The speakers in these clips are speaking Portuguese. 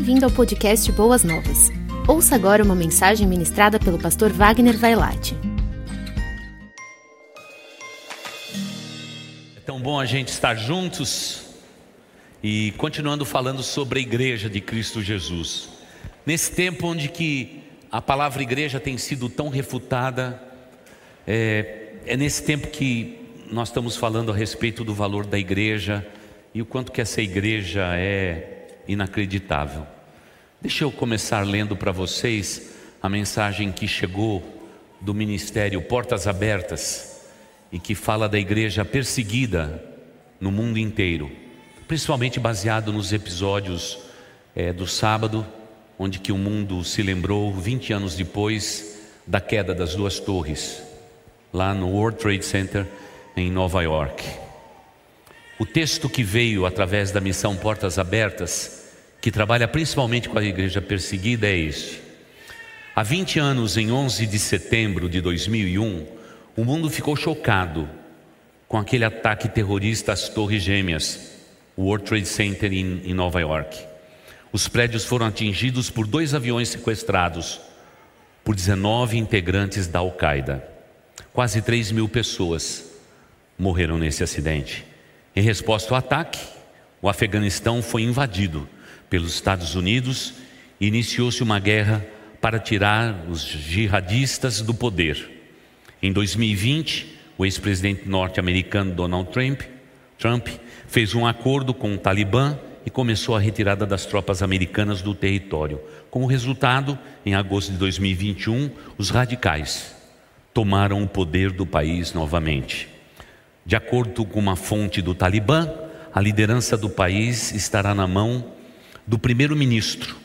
Bem-vindo ao podcast Boas Novas. Ouça agora uma mensagem ministrada pelo pastor Wagner Vailate. É tão bom a gente estar juntos e continuando falando sobre a igreja de Cristo Jesus. Nesse tempo onde que a palavra igreja tem sido tão refutada, é, é nesse tempo que nós estamos falando a respeito do valor da igreja e o quanto que essa igreja é inacreditável. Deixa eu começar lendo para vocês a mensagem que chegou do ministério Portas Abertas e que fala da igreja perseguida no mundo inteiro, principalmente baseado nos episódios é, do sábado, onde que o mundo se lembrou 20 anos depois da queda das duas torres, lá no World Trade Center em Nova York. O texto que veio através da missão Portas Abertas que trabalha principalmente com a igreja perseguida, é este. Há 20 anos, em 11 de setembro de 2001, o mundo ficou chocado com aquele ataque terrorista às Torres Gêmeas, o World Trade Center em, em Nova York. Os prédios foram atingidos por dois aviões sequestrados por 19 integrantes da Al-Qaeda. Quase 3 mil pessoas morreram nesse acidente. Em resposta ao ataque, o Afeganistão foi invadido pelos Estados Unidos, iniciou-se uma guerra para tirar os jihadistas do poder. Em 2020, o ex-presidente norte-americano Donald Trump, Trump fez um acordo com o Talibã e começou a retirada das tropas americanas do território. Como resultado, em agosto de 2021, os radicais tomaram o poder do país novamente. De acordo com uma fonte do Talibã, a liderança do país estará na mão do primeiro-ministro.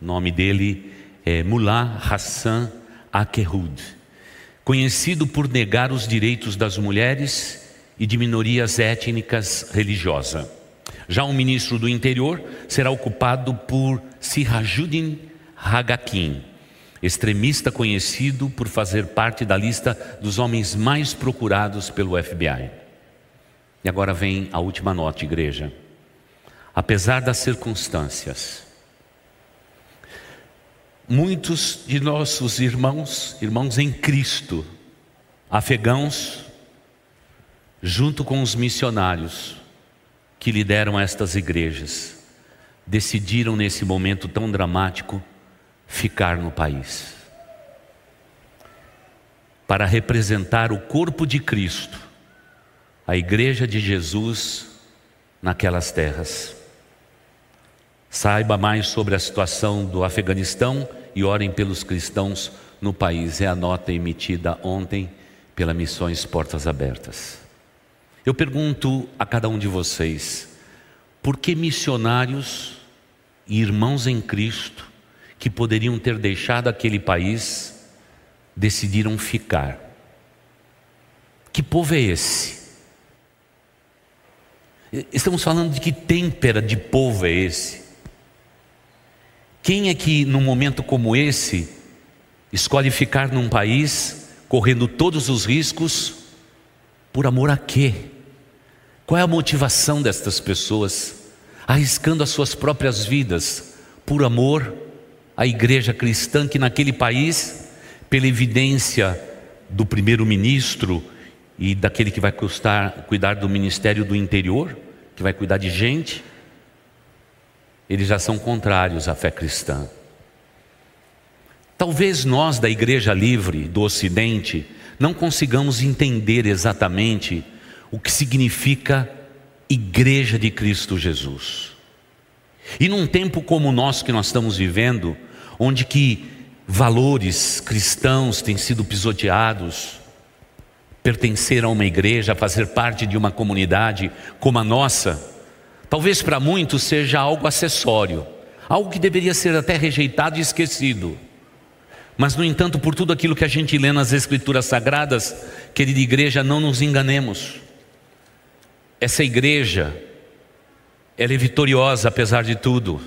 O nome dele é Mullah Hassan Akerud, conhecido por negar os direitos das mulheres e de minorias étnicas religiosas. Já o ministro do interior será ocupado por Sirajuddin Hagakin, extremista conhecido por fazer parte da lista dos homens mais procurados pelo FBI. E agora vem a última nota, igreja apesar das circunstâncias. Muitos de nossos irmãos, irmãos em Cristo, afegãos, junto com os missionários que lideram estas igrejas, decidiram nesse momento tão dramático ficar no país. Para representar o corpo de Cristo, a igreja de Jesus naquelas terras. Saiba mais sobre a situação do Afeganistão e orem pelos cristãos no país. É a nota emitida ontem pela Missões Portas Abertas. Eu pergunto a cada um de vocês: por que missionários e irmãos em Cristo que poderiam ter deixado aquele país decidiram ficar? Que povo é esse? Estamos falando de que têmpera de povo é esse? Quem é que num momento como esse escolhe ficar num país correndo todos os riscos por amor a quê? Qual é a motivação destas pessoas arriscando as suas próprias vidas por amor à igreja cristã que naquele país, pela evidência do primeiro-ministro e daquele que vai custar, cuidar do ministério do interior, que vai cuidar de gente, eles já são contrários à fé cristã. Talvez nós da Igreja Livre do Ocidente não consigamos entender exatamente o que significa Igreja de Cristo Jesus. E num tempo como o nosso que nós estamos vivendo, onde que valores cristãos têm sido pisoteados, pertencer a uma igreja, fazer parte de uma comunidade como a nossa, Talvez para muitos seja algo acessório, algo que deveria ser até rejeitado e esquecido. Mas, no entanto, por tudo aquilo que a gente lê nas Escrituras Sagradas, querida igreja, não nos enganemos. Essa igreja, ela é vitoriosa apesar de tudo.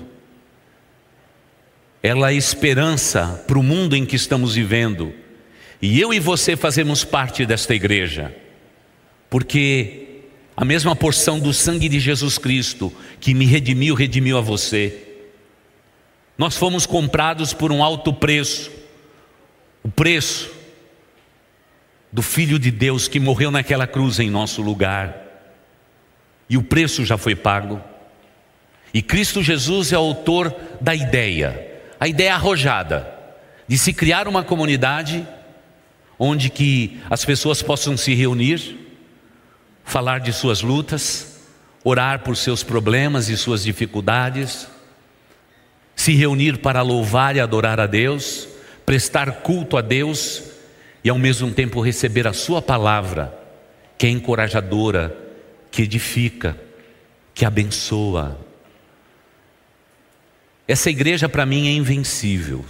Ela é esperança para o mundo em que estamos vivendo. E eu e você fazemos parte desta igreja, porque a mesma porção do sangue de Jesus Cristo que me redimiu, redimiu a você. Nós fomos comprados por um alto preço. O preço do Filho de Deus que morreu naquela cruz em nosso lugar. E o preço já foi pago. E Cristo Jesus é autor da ideia, a ideia arrojada de se criar uma comunidade onde que as pessoas possam se reunir, falar de suas lutas, orar por seus problemas e suas dificuldades, se reunir para louvar e adorar a Deus, prestar culto a Deus e ao mesmo tempo receber a sua palavra, que é encorajadora, que edifica, que abençoa. Essa igreja para mim é invencível,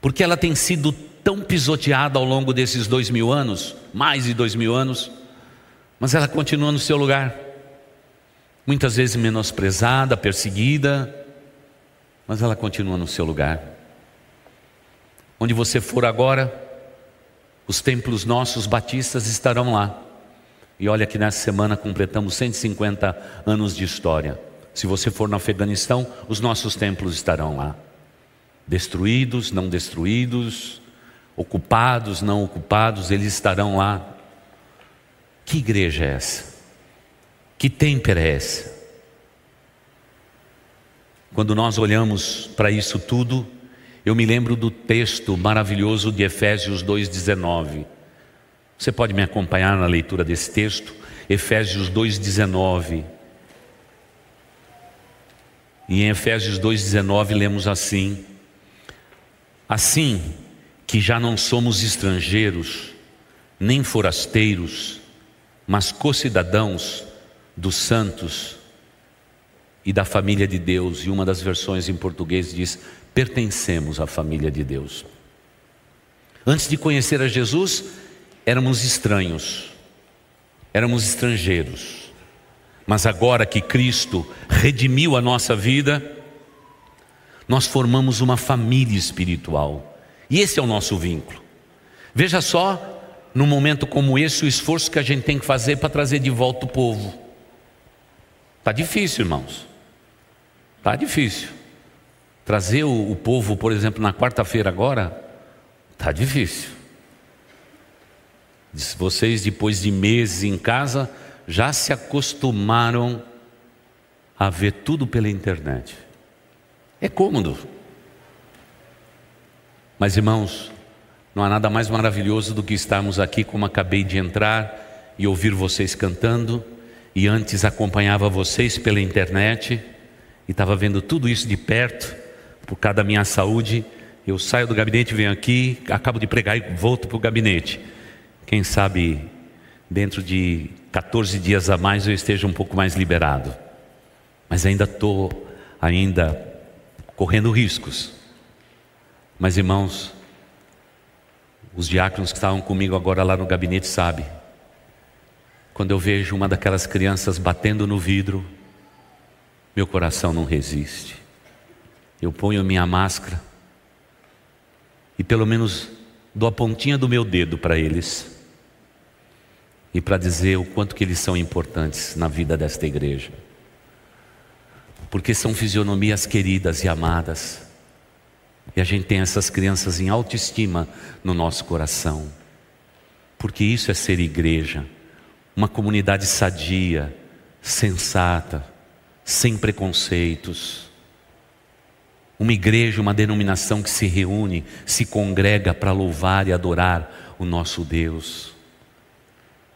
porque ela tem sido tão pisoteada ao longo desses dois mil anos, mais de dois mil anos, mas ela continua no seu lugar, muitas vezes menosprezada, perseguida, mas ela continua no seu lugar. Onde você for agora, os templos nossos batistas estarão lá. E olha que nessa semana completamos 150 anos de história. Se você for no Afeganistão, os nossos templos estarão lá. Destruídos, não destruídos, ocupados, não ocupados, eles estarão lá. Que igreja é essa? Que templo é essa? Quando nós olhamos para isso tudo, eu me lembro do texto maravilhoso de Efésios 2,19. Você pode me acompanhar na leitura desse texto? Efésios 2,19. E em Efésios 2,19 lemos assim: Assim que já não somos estrangeiros, nem forasteiros, mas co-cidadãos dos santos e da família de Deus, e uma das versões em português diz: pertencemos à família de Deus. Antes de conhecer a Jesus, éramos estranhos, éramos estrangeiros, mas agora que Cristo redimiu a nossa vida, nós formamos uma família espiritual, e esse é o nosso vínculo. Veja só, num momento como esse, o esforço que a gente tem que fazer para trazer de volta o povo. Está difícil, irmãos. Está difícil. Trazer o, o, povo, por exemplo, na quarta-feira agora, está difícil. Vocês, depois de meses em casa, já se acostumaram a ver tudo pela internet. É cômodo. Mas, irmãos, não há nada mais maravilhoso do que estarmos aqui, como acabei de entrar e ouvir vocês cantando, e antes acompanhava vocês pela internet e estava vendo tudo isso de perto, por causa da minha saúde. Eu saio do gabinete, venho aqui, acabo de pregar e volto para o gabinete. Quem sabe dentro de 14 dias a mais eu esteja um pouco mais liberado. Mas ainda estou ainda correndo riscos. Mas irmãos, os diáconos que estavam comigo agora lá no gabinete sabem. Quando eu vejo uma daquelas crianças batendo no vidro, meu coração não resiste. Eu ponho minha máscara e pelo menos dou a pontinha do meu dedo para eles e para dizer o quanto que eles são importantes na vida desta igreja. Porque são fisionomias queridas e amadas. E a gente tem essas crianças em autoestima no nosso coração. Porque isso é ser igreja, uma comunidade sadia, sensata, sem preconceitos. Uma igreja, uma denominação que se reúne, se congrega para louvar e adorar o nosso Deus.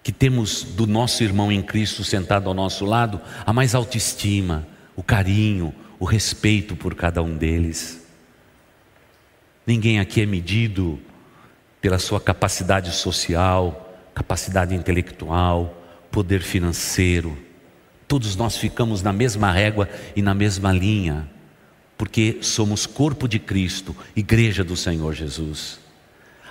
Que temos do nosso irmão em Cristo sentado ao nosso lado a mais autoestima, o carinho, o respeito por cada um deles. Ninguém aqui é medido pela sua capacidade social, capacidade intelectual, poder financeiro Todos nós ficamos na mesma régua e na mesma linha, porque somos corpo de Cristo, igreja do Senhor Jesus.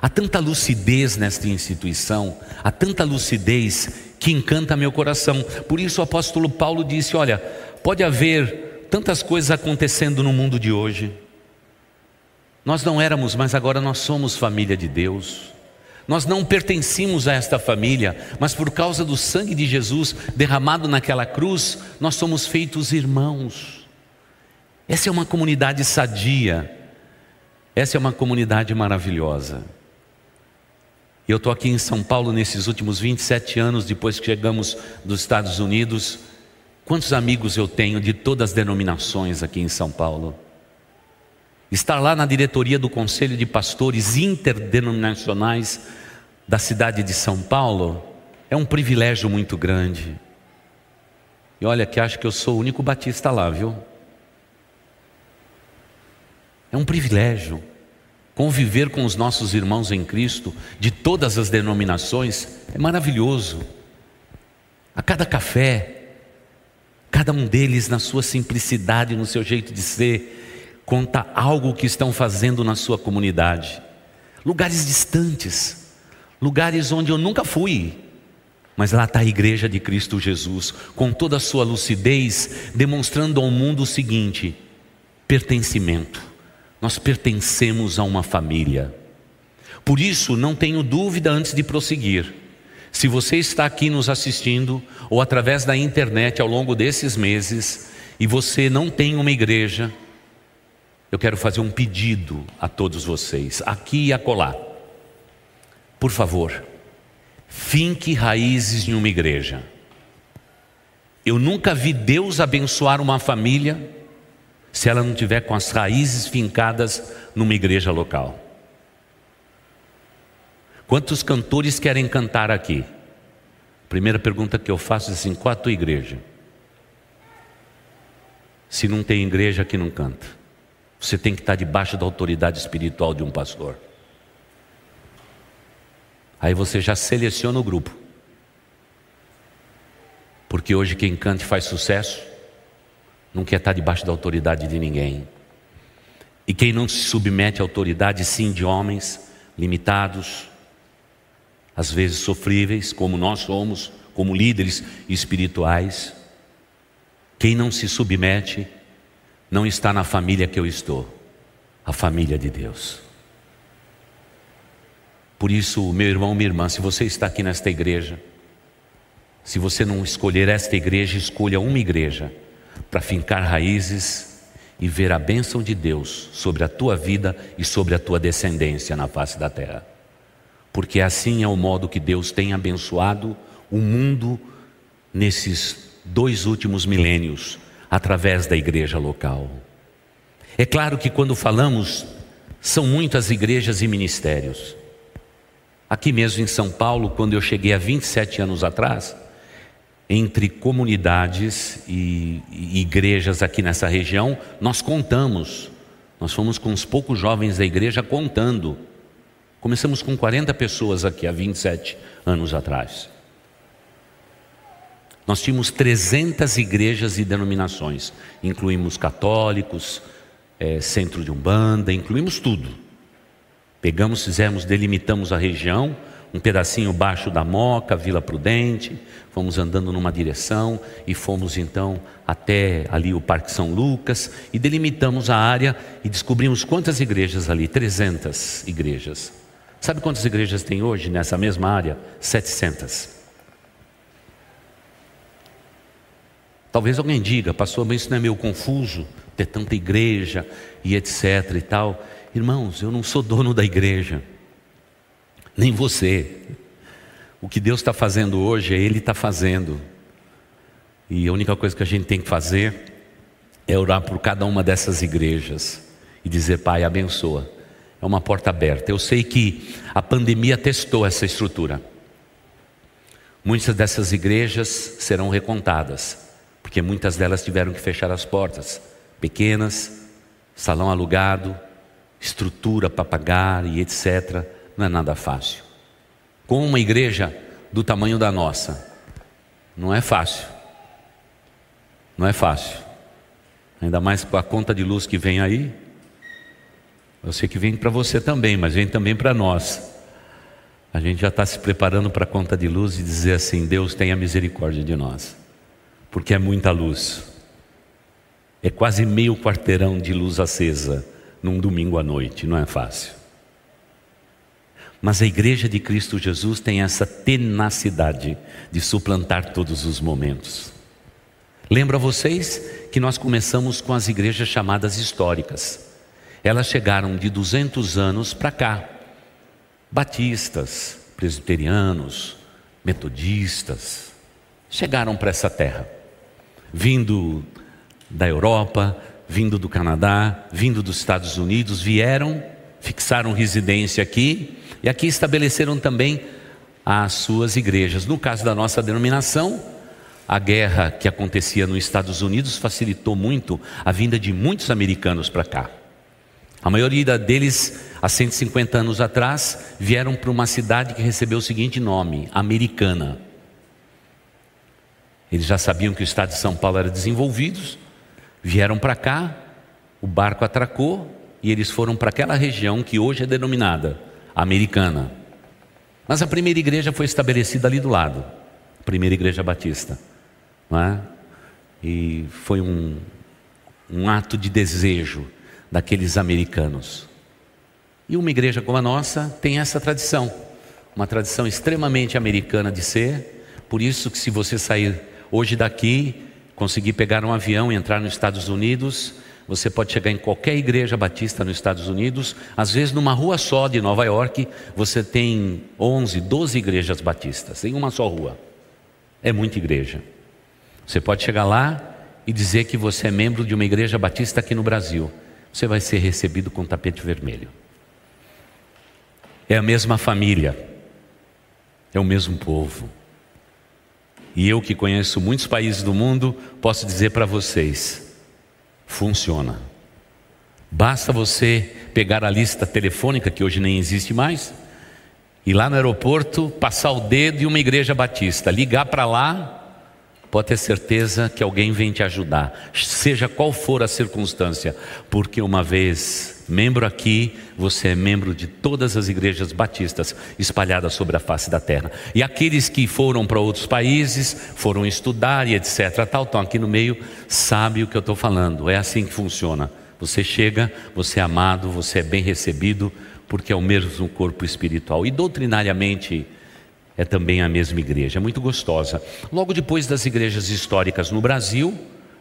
Há tanta lucidez nesta instituição, há tanta lucidez que encanta meu coração. Por isso o apóstolo Paulo disse: Olha, pode haver tantas coisas acontecendo no mundo de hoje. Nós não éramos, mas agora nós somos família de Deus. Nós não pertencíamos a esta família, mas por causa do sangue de Jesus derramado naquela cruz, nós somos feitos irmãos. Essa é uma comunidade sadia. Essa é uma comunidade maravilhosa. Eu estou aqui em São Paulo nesses últimos 27 anos, depois que chegamos dos Estados Unidos. Quantos amigos eu tenho de todas as denominações aqui em São Paulo? Estar lá na diretoria do Conselho de Pastores Interdenominacionais da cidade de São Paulo é um privilégio muito grande. E olha que acho que eu sou o único batista lá, viu? É um privilégio conviver com os nossos irmãos em Cristo de todas as denominações, é maravilhoso. A cada café, cada um deles na sua simplicidade, no seu jeito de ser, conta algo que estão fazendo na sua comunidade. Lugares distantes, lugares onde eu nunca fui, mas lá está a igreja de Cristo Jesus, com toda a sua lucidez, demonstrando ao mundo o seguinte: pertencimento. Nós pertencemos a uma família. Por isso, não tenho dúvida antes de prosseguir. Se você está aqui nos assistindo, ou através da internet ao longo desses meses, e você não tem uma igreja, eu quero fazer um pedido a todos vocês, aqui e acolá. Por favor, Finque raízes em uma igreja. Eu nunca vi Deus abençoar uma família se ela não tiver com as raízes fincadas numa igreja local. Quantos cantores querem cantar aqui? Primeira pergunta que eu faço é assim: qual a tua igreja? Se não tem igreja aqui não canta. Você tem que estar debaixo da autoridade espiritual de um pastor. Aí você já seleciona o grupo. Porque hoje quem canta e faz sucesso não quer estar debaixo da autoridade de ninguém. E quem não se submete à autoridade, sim, de homens limitados, às vezes sofríveis, como nós somos, como líderes espirituais, quem não se submete não está na família que eu estou, a família de Deus. Por isso, meu irmão, minha irmã, se você está aqui nesta igreja, se você não escolher esta igreja, escolha uma igreja para fincar raízes e ver a bênção de Deus sobre a tua vida e sobre a tua descendência na face da terra. Porque assim é o modo que Deus tem abençoado o mundo nesses dois últimos milênios, através da igreja local. É claro que quando falamos, são muitas igrejas e ministérios. Aqui mesmo em São Paulo, quando eu cheguei há 27 anos atrás, entre comunidades e, igrejas aqui nessa região, nós contamos, nós fomos com uns poucos jovens da igreja contando. Começamos com 40 pessoas aqui há 27 anos atrás. Nós tínhamos 300 igrejas e denominações, incluímos católicos, é, centro de umbanda, incluímos tudo. Pegamos, fizemos, delimitamos a região, um pedacinho baixo da Moca, Vila Prudente, fomos andando numa direção e fomos então até ali o Parque São Lucas e delimitamos a área e descobrimos quantas igrejas ali, 300 igrejas. Sabe quantas igrejas tem hoje nessa mesma área? 700. Talvez alguém diga, pastor, mas isso não é meio confuso, ter tanta igreja e etc e tal. Irmãos, eu não sou dono da igreja, nem você. O que Deus está fazendo hoje é Ele está fazendo. E a única coisa que a gente tem que fazer é orar por cada uma dessas igrejas e dizer, Pai, abençoa. É uma porta aberta. Eu sei que a pandemia testou essa estrutura. Muitas dessas igrejas serão recontadas, porque muitas delas tiveram que fechar as portas, pequenas, salão alugado, estrutura para pagar e etc. Não é nada fácil. Com uma igreja do tamanho da nossa, não é fácil. Não é fácil. Ainda mais com a conta de luz que vem aí. Eu sei que vem para você também, mas vem também para nós. A gente já está se preparando para a conta de luz e dizer assim: Deus tenha misericórdia de nós, porque é muita luz. É quase meio quarteirão de luz acesa num domingo à noite, não é fácil. Mas a igreja de Cristo Jesus tem essa tenacidade de suplantar todos os momentos. Lembra vocês que nós começamos com as igrejas chamadas históricas. Elas chegaram de 200 anos para cá. Batistas, presbiterianos, metodistas, chegaram para essa terra, vindo da Europa, vindo do Canadá, vindo dos Estados Unidos, vieram, fixaram residência aqui e aqui estabeleceram também as suas igrejas. No caso da nossa denominação, a guerra que acontecia nos Estados Unidos facilitou muito a vinda de muitos americanos para cá. A maioria deles, há 150 anos atrás, vieram para uma cidade que recebeu o seguinte nome: Americana. Eles já sabiam que o estado de São Paulo era desenvolvido, vieram para cá, o barco atracou e eles foram para aquela região que hoje é denominada Americana. Mas a primeira igreja foi estabelecida ali do lado, a primeira igreja batista. Não é? E foi um, um ato de desejo daqueles americanos. E uma igreja como a nossa tem essa tradição, uma tradição extremamente americana de ser. Por isso que se você sair hoje daqui, conseguir pegar um avião e entrar nos Estados Unidos, você pode chegar em qualquer igreja batista nos Estados Unidos, às vezes numa rua só de Nova York, você tem 11, 12 igrejas batistas em uma só rua. É muita igreja. Você pode chegar lá e dizer que você é membro de uma igreja batista aqui no Brasil você vai ser recebido com tapete vermelho. É a mesma família, é o mesmo povo. E eu que conheço muitos países do mundo, posso dizer para vocês: funciona. Basta você pegar a lista telefônica, que hoje nem existe mais, e lá no aeroporto passar o dedo em uma igreja batista, ligar para lá pode ter certeza que alguém vem te ajudar, seja qual for a circunstância, porque uma vez membro aqui, você é membro de todas as igrejas batistas espalhadas sobre a face da terra. E aqueles que foram para outros países, foram estudar e etc. Tal, estão aqui no meio, sabe o que eu estou falando. É assim que funciona. Você chega, você é amado, você é bem recebido, porque é o mesmo corpo espiritual. E doutrinariamente, é também a mesma igreja, é muito gostosa. Logo depois das igrejas históricas no Brasil,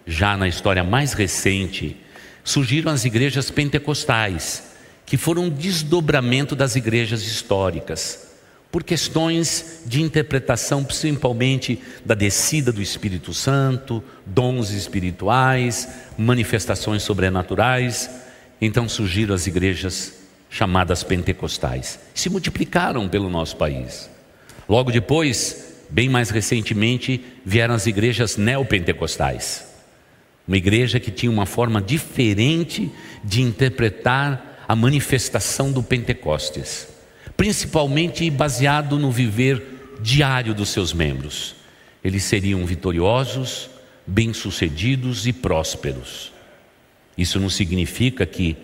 já na história mais recente, surgiram as igrejas pentecostais, que foram um desdobramento das igrejas históricas, por questões de interpretação, principalmente da descida do Espírito Santo, dons espirituais, manifestações sobrenaturais. Então surgiram as igrejas chamadas pentecostais, se multiplicaram pelo nosso país. Logo depois, bem mais recentemente, vieram as igrejas neopentecostais. Uma igreja que tinha uma forma diferente de interpretar a manifestação do Pentecostes, principalmente baseado no viver diário dos seus membros. Eles seriam vitoriosos, bem-sucedidos e prósperos. Isso não significa que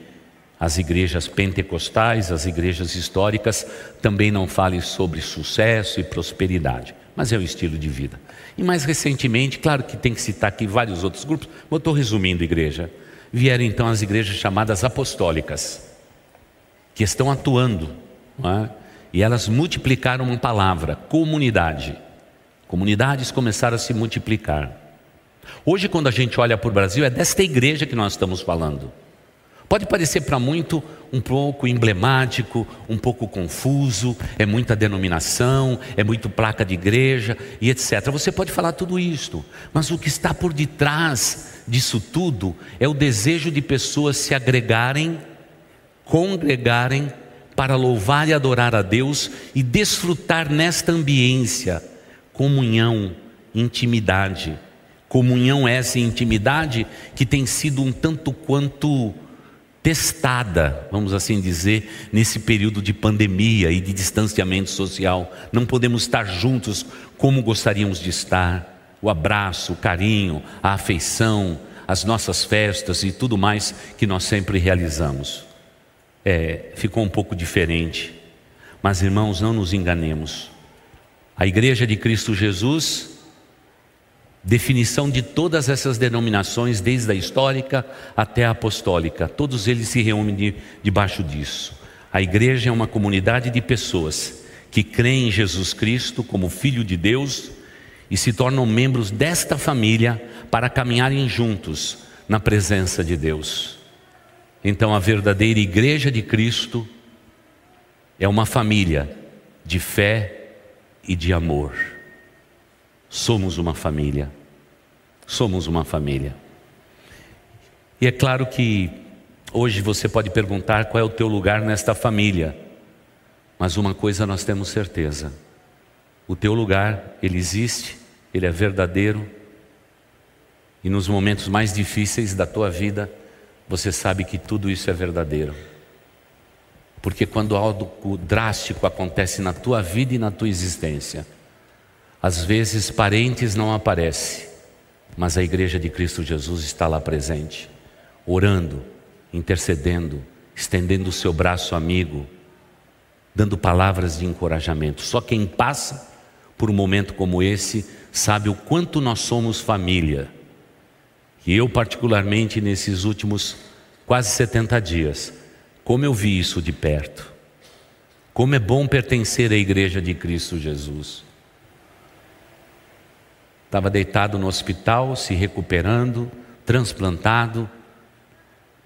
as igrejas pentecostais, as igrejas históricas também não falem sobre sucesso e prosperidade, mas é o estilo de vida. E mais recentemente, claro que tem que citar aqui vários outros grupos, mas estou resumindo igreja. Vieram então as igrejas chamadas apostólicas, que estão atuando, é? e elas multiplicaram uma palavra, comunidade. Comunidades começaram a se multiplicar. Hoje, quando a gente olha para o Brasil, é desta igreja que nós estamos falando. Pode parecer para muito um pouco emblemático, um pouco confuso, é muita denominação, é muito placa de igreja e etc. Você pode falar tudo isto, mas o que está por detrás disso tudo é o desejo de pessoas se agregarem, congregarem para louvar e adorar a Deus e desfrutar nesta ambiência comunhão, intimidade. Comunhão essa intimidade que tem sido um tanto quanto testada, vamos assim dizer, nesse período de pandemia e de distanciamento social. Não podemos estar juntos como gostaríamos de estar. O abraço, o carinho, a afeição, as nossas festas e tudo mais que nós sempre realizamos. É, ficou um pouco diferente. Mas irmãos, não nos enganemos. A igreja de Cristo Jesus definição de todas essas denominações, desde a histórica até a apostólica. Todos eles se reúnem de, debaixo disso. A igreja é uma comunidade de pessoas que creem em Jesus Cristo como Filho de Deus e se tornam membros desta família para caminharem juntos na presença de Deus. Então, a verdadeira igreja de Cristo é uma família de fé e de amor. Somos uma família. Somos uma família. E é claro que hoje você pode perguntar qual é o teu lugar nesta família. Mas uma coisa nós temos certeza: o teu lugar, ele existe, ele é verdadeiro. E nos momentos mais difíceis da tua vida, você sabe que tudo isso é verdadeiro. Porque quando algo drástico acontece na tua vida e na tua existência, às vezes parentes não aparecem, mas a igreja de Cristo Jesus está lá presente, orando, intercedendo, estendendo o seu braço amigo, dando palavras de encorajamento. Só quem passa por um momento como esse sabe o quanto nós somos família. E eu, particularmente, nesses últimos quase 70 dias, como eu vi isso de perto. Como é bom pertencer à igreja de Cristo Jesus. Estava deitado no hospital, se recuperando, transplantado.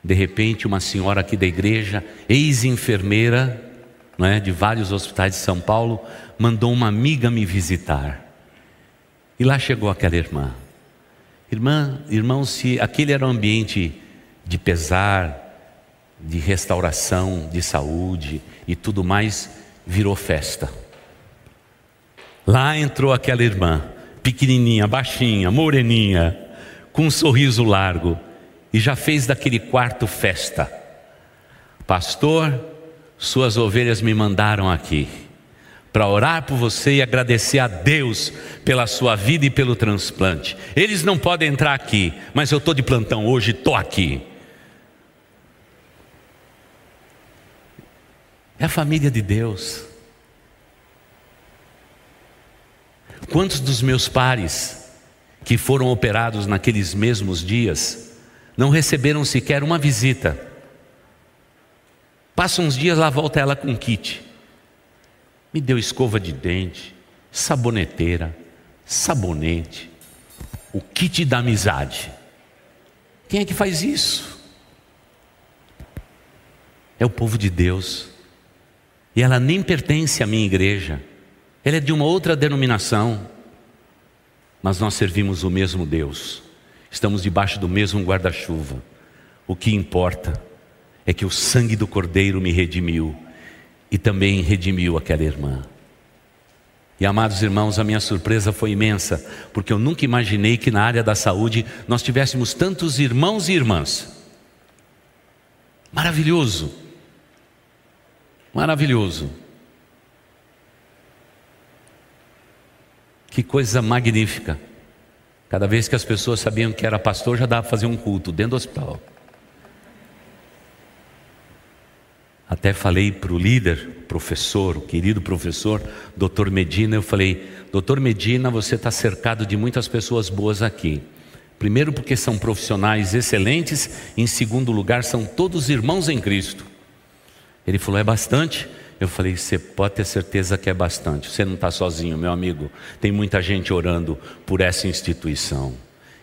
De repente, uma senhora aqui da igreja, ex-enfermeira, não é, de vários hospitais de São Paulo, mandou uma amiga me visitar. E lá chegou aquela irmã. Irmã, irmão, se aquele era um ambiente de pesar, de restauração, de saúde e tudo mais, virou festa. Lá entrou aquela irmã, pequenininha, baixinha, moreninha, com um sorriso largo, e já fez daquele quarto festa. Pastor, suas ovelhas me mandaram aqui para orar por você e agradecer a Deus pela sua vida e pelo transplante. Eles não podem entrar aqui, mas eu estou de plantão hoje, estou aqui. É a família de Deus. Quantos dos meus pares que foram operados naqueles mesmos dias não receberam sequer uma visita? Passa uns dias lá volta ela com kit. Me deu escova de dente, saboneteira, sabonete, o kit da amizade. Quem é que faz isso? É o povo de Deus. E ela nem pertence à minha igreja. Ela é de uma outra denominação. Mas nós servimos o mesmo Deus. Estamos debaixo do mesmo guarda-chuva. O que importa é que o sangue do Cordeiro me redimiu e também redimiu aquela irmã. E amados irmãos, a minha surpresa foi imensa, porque eu nunca imaginei que na área da saúde nós tivéssemos tantos irmãos e irmãs. Maravilhoso. Maravilhoso. Que coisa magnífica. Cada vez que as pessoas sabiam que era pastor, já dava para fazer um culto dentro do hospital. Até falei para o líder, professor, o querido professor, doutor Medina, eu falei, doutor Medina, você está cercado de muitas pessoas boas aqui. Primeiro, porque são profissionais excelentes, em segundo lugar, são todos irmãos em Cristo. Ele falou: É bastante? Eu falei: Você pode ter certeza que é bastante. Você não está sozinho, meu amigo. Tem muita gente orando por essa instituição.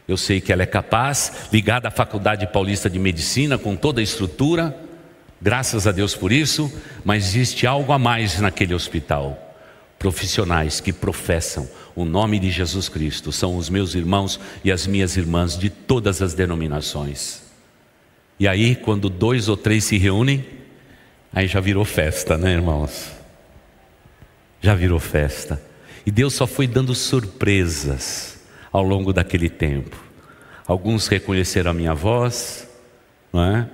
Eu sei que ela é capaz, ligada à Faculdade Paulista de Medicina, com toda a estrutura. Graças a Deus por isso, mas existe algo a mais naquele hospital. Profissionais que professam o nome de Jesus Cristo são os meus irmãos e as minhas irmãs de todas as denominações. E aí, quando dois ou três se reúnem, Aí já virou festa, né, irmãos? Já virou festa. E Deus só foi dando surpresas ao longo daquele tempo. Alguns reconheceram a minha voz, não é?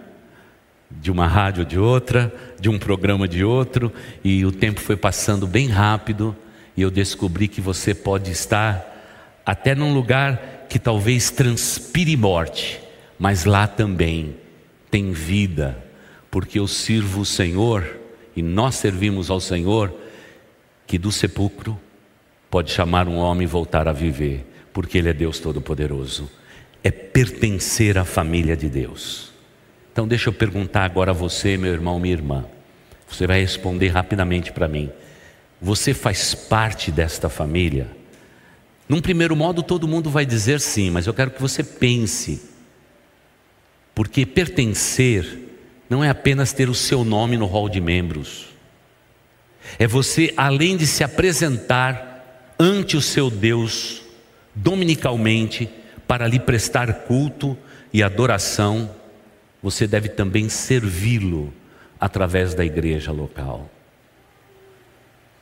De uma rádio de outra, de um programa de outro, e o tempo foi passando bem rápido, e eu descobri que você pode estar até num lugar que talvez transpire morte, mas lá também tem vida, porque eu sirvo o Senhor e nós servimos ao Senhor, que do sepulcro pode chamar um homem e voltar a viver, porque Ele é Deus Todo-Poderoso. É pertencer à família de Deus. Então, deixa eu perguntar agora a você, meu irmão, minha irmã. Você vai responder rapidamente para mim. Você faz parte desta família? Num primeiro modo, todo mundo vai dizer sim, mas eu quero que você pense. Porque pertencer não é apenas ter o seu nome no hall de membros. É você, além de se apresentar ante o seu Deus dominicalmente para lhe prestar culto e adoração, você deve também servi-lo através da igreja local.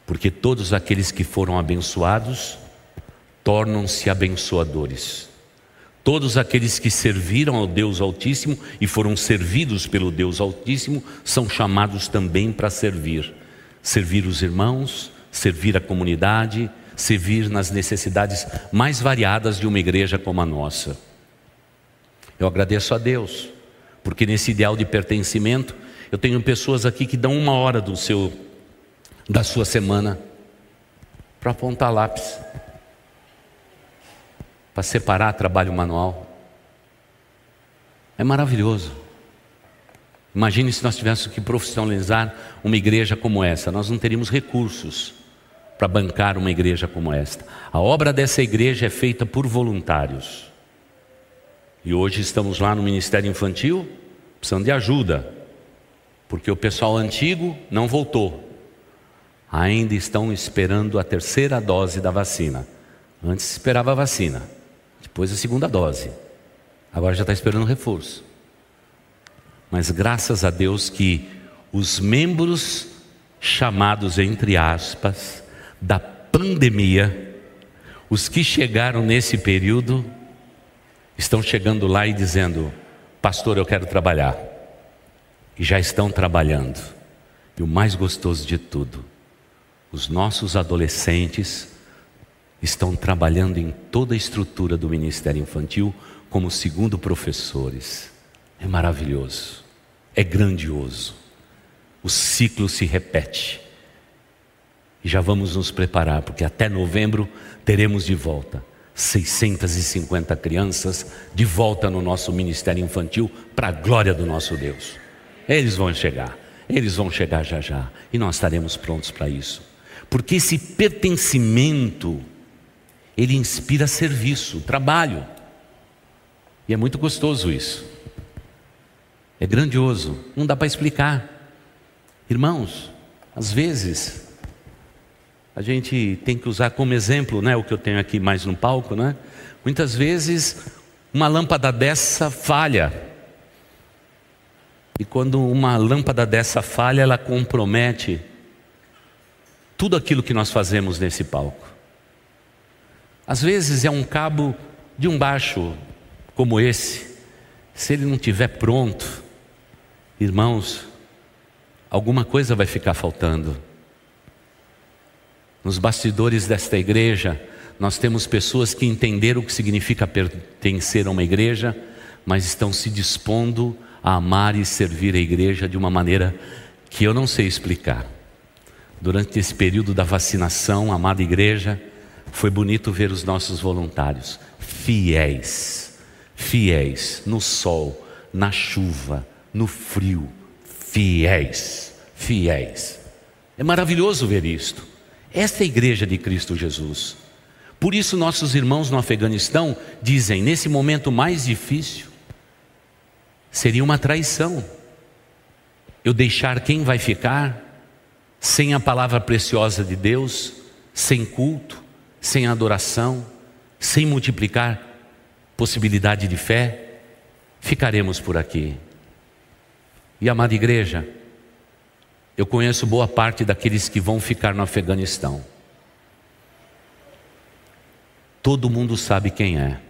Porque todos aqueles que foram abençoados tornam-se abençoadores. Todos aqueles que serviram ao Deus Altíssimo e foram servidos pelo Deus Altíssimo são chamados também para servir. Servir os irmãos, servir a comunidade, servir nas necessidades mais variadas de uma igreja como a nossa. Eu agradeço a Deus, porque nesse ideal de pertencimento, eu tenho pessoas aqui que dão uma hora do seu da sua semana para apontar lápis, para separar trabalho manual. É maravilhoso. Imagine se nós tivéssemos que profissionalizar uma igreja como essa, nós não teríamos recursos para bancar uma igreja como esta. A obra dessa igreja é feita por voluntários. E hoje estamos lá no Ministério Infantil, precisando de ajuda, porque o pessoal antigo não voltou, ainda estão esperando a terceira dose da vacina. Antes esperava a vacina, depois a segunda dose. Agora já está esperando reforço. Mas graças a Deus que os membros chamados, entre aspas, da pandemia, os que chegaram nesse período, estão chegando lá e dizendo: Pastor, eu quero trabalhar. E já estão trabalhando. E o mais gostoso de tudo, os nossos adolescentes estão trabalhando em toda a estrutura do Ministério Infantil como segundo professores. É maravilhoso, é grandioso. O ciclo se repete. E já vamos nos preparar, porque até novembro teremos de volta 650 crianças de volta no nosso Ministério Infantil para a glória do nosso Deus. Eles vão chegar, eles vão chegar já já, e nós estaremos prontos para isso. Porque esse pertencimento, ele inspira serviço, trabalho. E é muito gostoso isso. É grandioso, não dá para explicar. Irmãos, às vezes a gente tem que usar como exemplo, né, o que eu tenho aqui mais no palco, né? Muitas vezes uma lâmpada dessa falha. E quando uma lâmpada dessa falha, ela compromete tudo aquilo que nós fazemos nesse palco. Às vezes é um cabo de um baixo como esse, se ele não estiver pronto, irmãos, alguma coisa vai ficar faltando. Nos bastidores desta igreja, nós temos pessoas que entenderam o que significa pertencer a uma igreja, mas estão se dispondo a amar e servir a igreja de uma maneira que eu não sei explicar. Durante esse período da vacinação, amada igreja, foi bonito ver os nossos voluntários, fiéis, fiéis, no sol, na chuva, no frio, fiéis, fiéis. É maravilhoso ver isto. Esta é a igreja de Cristo Jesus. Por isso, nossos irmãos no Afeganistão dizem: nesse momento mais difícil, seria uma traição eu deixar quem vai ficar sem a palavra preciosa de Deus, sem culto, sem adoração, sem multiplicar possibilidade de fé, ficaremos por aqui. E amada igreja, eu conheço boa parte daqueles que vão ficar no Afeganistão. Todo mundo sabe quem é.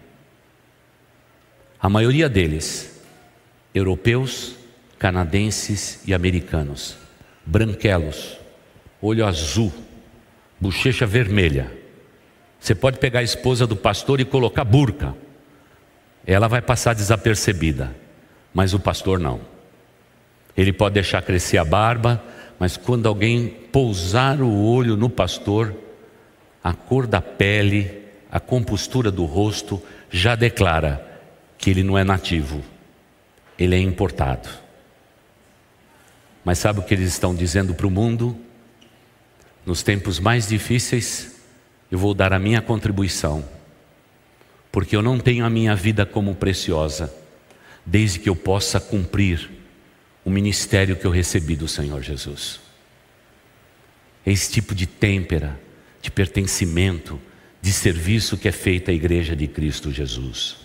A maioria deles, europeus, canadenses e americanos, branquelos, olho azul, bochecha vermelha. Você pode pegar a esposa do pastor e colocar burca. Ela vai passar desapercebida, mas o pastor não. Ele pode deixar crescer a barba, mas quando alguém pousar o olho no pastor, a cor da pele, a compostura do rosto já declara que ele não é nativo, ele é importado. Mas sabe o que eles estão dizendo para o mundo? Nos tempos mais difíceis, eu vou dar a minha contribuição, porque eu não tenho a minha vida como preciosa, desde que eu possa cumprir o ministério que eu recebi do Senhor Jesus. Esse tipo de têmpera, de pertencimento, de serviço que é feita a igreja de Cristo Jesus.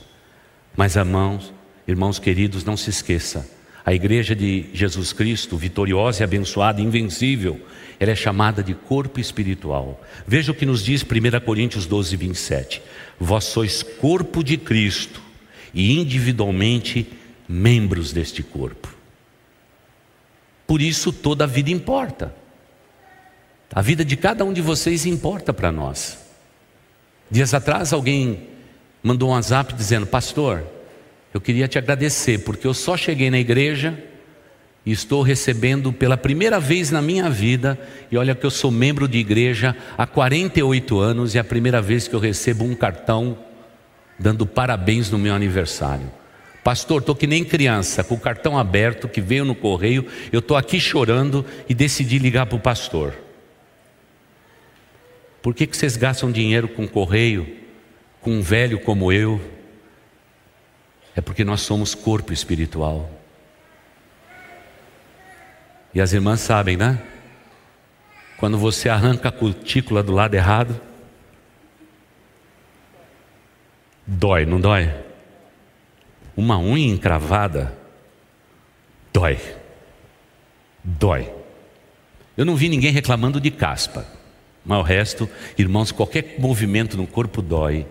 Mas, irmãos, irmãos queridos, não se esqueça, a igreja de Jesus Cristo, vitoriosa e abençoada, invencível, ela é chamada de corpo espiritual. Veja o que nos diz 1 Coríntios 12, 27. Vós sois corpo de Cristo e individualmente membros deste corpo. Por isso toda a vida importa. A vida de cada um de vocês importa para nós. Dias atrás alguém mandou um WhatsApp dizendo: Pastor, eu queria te agradecer porque eu só cheguei na igreja e estou recebendo pela primeira vez na minha vida, e olha que eu sou membro de igreja há 48 anos e é a primeira vez que eu recebo um cartão dando parabéns no meu aniversário. Pastor, estou que nem criança, com o cartão aberto que veio no correio, eu estou aqui chorando e decidi ligar para o pastor. Por que, que vocês gastam dinheiro com correio, com um velho como eu? É porque nós somos corpo espiritual. E as irmãs sabem, né? Quando você arranca a cutícula do lado errado, dói, não dói? Uma unha encravada, dói. Dói. Eu não vi ninguém reclamando de caspa. Mas o resto, irmãos, qualquer movimento no corpo dói.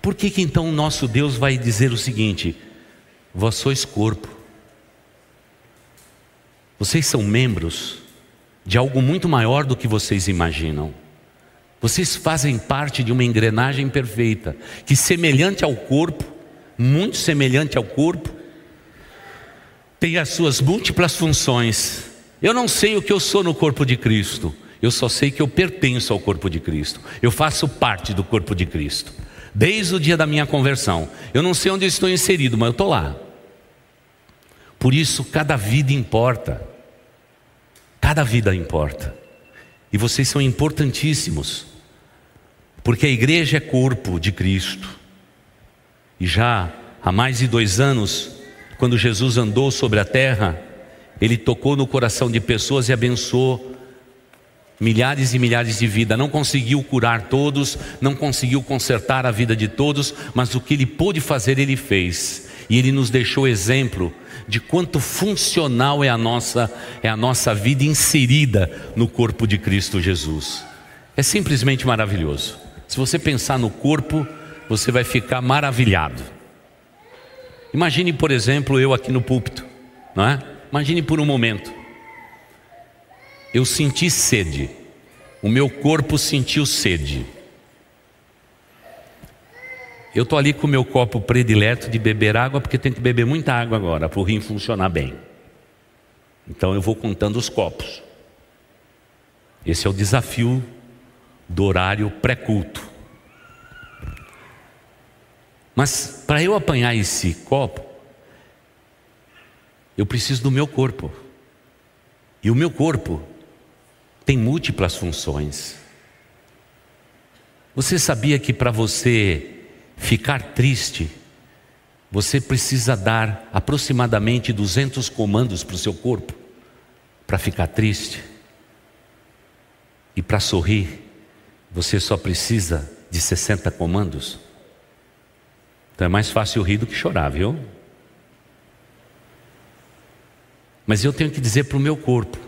Por que, que então o nosso Deus vai dizer o seguinte: Vós sois corpo, vocês são membros de algo muito maior do que vocês imaginam. Vocês fazem parte de uma engrenagem perfeita, que semelhante ao corpo, muito semelhante ao corpo, tem as suas múltiplas funções. Eu não sei o que eu sou no corpo de Cristo, eu só sei que eu pertenço ao corpo de Cristo. Eu faço parte do corpo de Cristo. Desde o dia da minha conversão. Eu não sei onde eu estou inserido, mas eu estou lá. Por isso, cada vida importa. Cada vida importa. E vocês são importantíssimos. Porque a igreja é corpo de Cristo. E já há mais de dois anos, quando Jesus andou sobre a terra, ele tocou no coração de pessoas e abençoou milhares e milhares de vidas, não conseguiu curar todos, não conseguiu consertar a vida de todos, mas o que ele pôde fazer, ele fez. E ele nos deixou exemplo de quanto funcional é a nossa é a nossa vida inserida no corpo de Cristo Jesus. É simplesmente maravilhoso. Se você pensar no corpo, você vai ficar maravilhado. Imagine, por exemplo, eu aqui no púlpito, não é? Imagine por um momento eu senti sede, o meu corpo sentiu sede. Eu estou ali com o meu copo predileto de beber água, porque tem que beber muita água agora para o rim funcionar bem. Então eu vou contando os copos. Esse é o desafio do horário pré-culto. Mas para eu apanhar esse copo, eu preciso do meu corpo. E o meu corpo tem múltiplas funções. Você sabia que para você ficar triste, você precisa dar aproximadamente 200 comandos para o seu corpo para ficar triste? E para sorrir, você só precisa de 60 comandos? Então é mais fácil rir do que chorar, viu? Mas eu tenho que dizer para o meu corpo: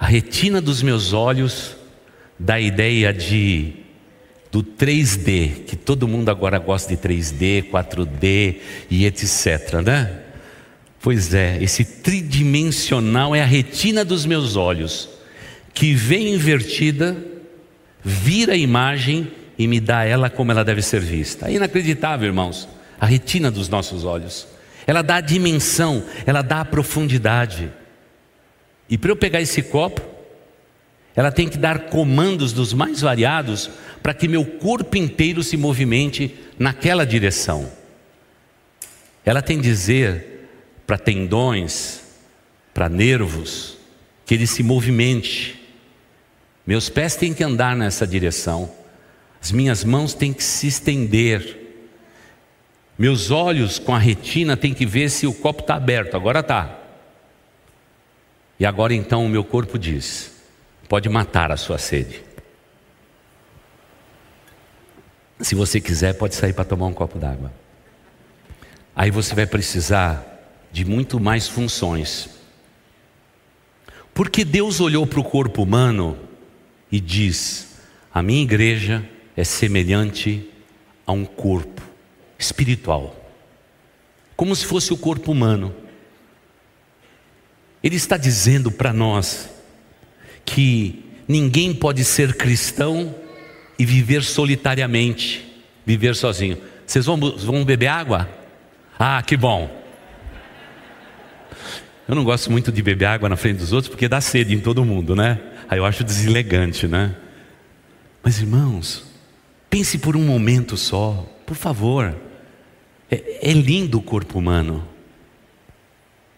a retina dos meus olhos dá a ideia de do 3D, que todo mundo agora gosta de 3D, 4D e etc, né? Pois é, esse tridimensional é a retina dos meus olhos, que vem invertida, vira a imagem e me dá ela como ela deve ser vista. É inacreditável, irmãos, a retina dos nossos olhos. Ela dá a dimensão, ela dá a profundidade. E para eu pegar esse copo, ela tem que dar comandos dos mais variados para que meu corpo inteiro se movimente naquela direção. Ela tem que dizer para tendões, para nervos, que ele se movimente. Meus pés têm que andar nessa direção. As minhas mãos têm que se estender. Meus olhos com a retina têm que ver se o copo está aberto. Agora está. E agora então o meu corpo diz: pode matar a sua sede. Se você quiser, pode sair para tomar um copo d'água. Aí você vai precisar de muito mais funções. Porque Deus olhou para o corpo humano e diz: a minha igreja é semelhante a um corpo espiritual, como se fosse o corpo humano. Ele está dizendo para nós que ninguém pode ser cristão e viver solitariamente, viver sozinho. Vocês vão, vão beber água? Ah, que bom. Eu não gosto muito de beber água na frente dos outros porque dá sede em todo mundo, né? Aí eu acho deselegante, né? Mas irmãos, pense por um momento só, por favor. É, é lindo o corpo humano.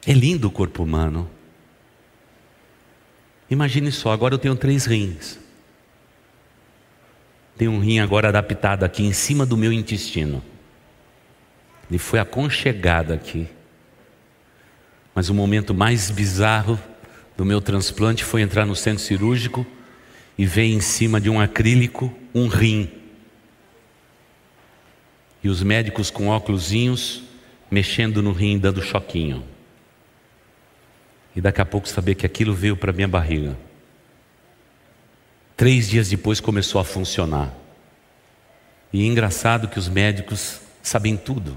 É lindo o corpo humano. Imagine só, agora eu tenho três rins. Tem um rim agora adaptado aqui em cima do meu intestino. Ele foi aconchegado aqui. Mas o momento mais bizarro do meu transplante foi entrar no centro cirúrgico e ver em cima de um acrílico um rim. E os médicos com óculosinhos mexendo no rim, dando choquinho. E daqui a pouco saber que aquilo veio para minha barriga. Três dias depois começou a funcionar. E é engraçado que os médicos sabem tudo.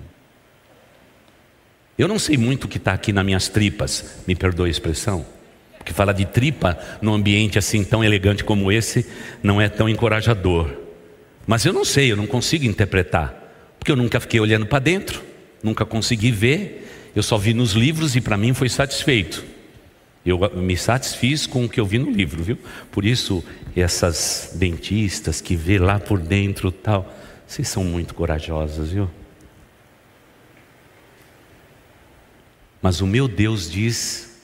Eu não sei muito o que está aqui nas minhas tripas, me perdoe a expressão. Porque falar de tripa num ambiente assim tão elegante como esse não é tão encorajador. Mas eu não sei, eu não consigo interpretar. Porque eu nunca fiquei olhando para dentro, nunca consegui ver, eu só vi nos livros e para mim foi satisfeito. Eu me satisfiz com o que eu vi no livro, viu? Por isso, essas dentistas que vê lá por dentro tal, vocês são muito corajosas, viu? Mas o meu Deus diz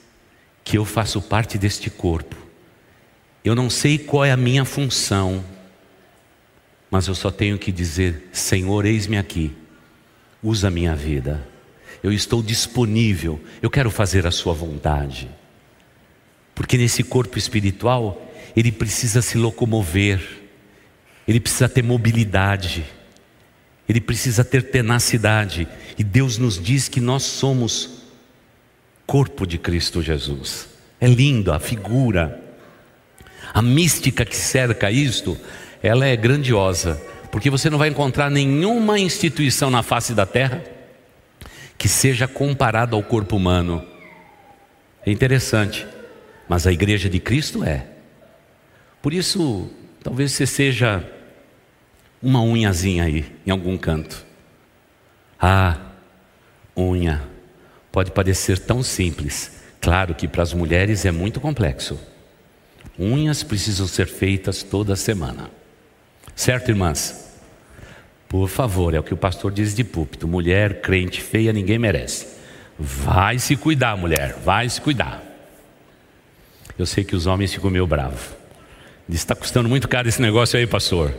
que eu faço parte deste corpo. Eu não sei qual é a minha função, mas eu só tenho que dizer: Senhor, eis-me aqui, usa a minha vida. Eu estou disponível, eu quero fazer a Sua vontade. Porque nesse corpo espiritual, ele precisa se locomover, ele precisa ter mobilidade, ele precisa ter tenacidade. E Deus nos diz que nós somos corpo de Cristo Jesus. É lindo a figura, a mística que cerca isto, ela é grandiosa, porque você não vai encontrar nenhuma instituição na face da terra que seja comparada ao corpo humano. É interessante. Mas a igreja de Cristo é. Por isso, talvez você seja uma unhazinha aí, em algum canto. Ah, unha. Pode parecer tão simples. Claro que para as mulheres é muito complexo. Unhas precisam ser feitas toda semana. Certo, irmãs? Por favor, é o que o pastor diz de púlpito: mulher crente feia ninguém merece. Vai se cuidar, mulher, vai se cuidar. Eu sei que os homens ficam meio bravos. Diz: está custando muito caro esse negócio aí, pastor.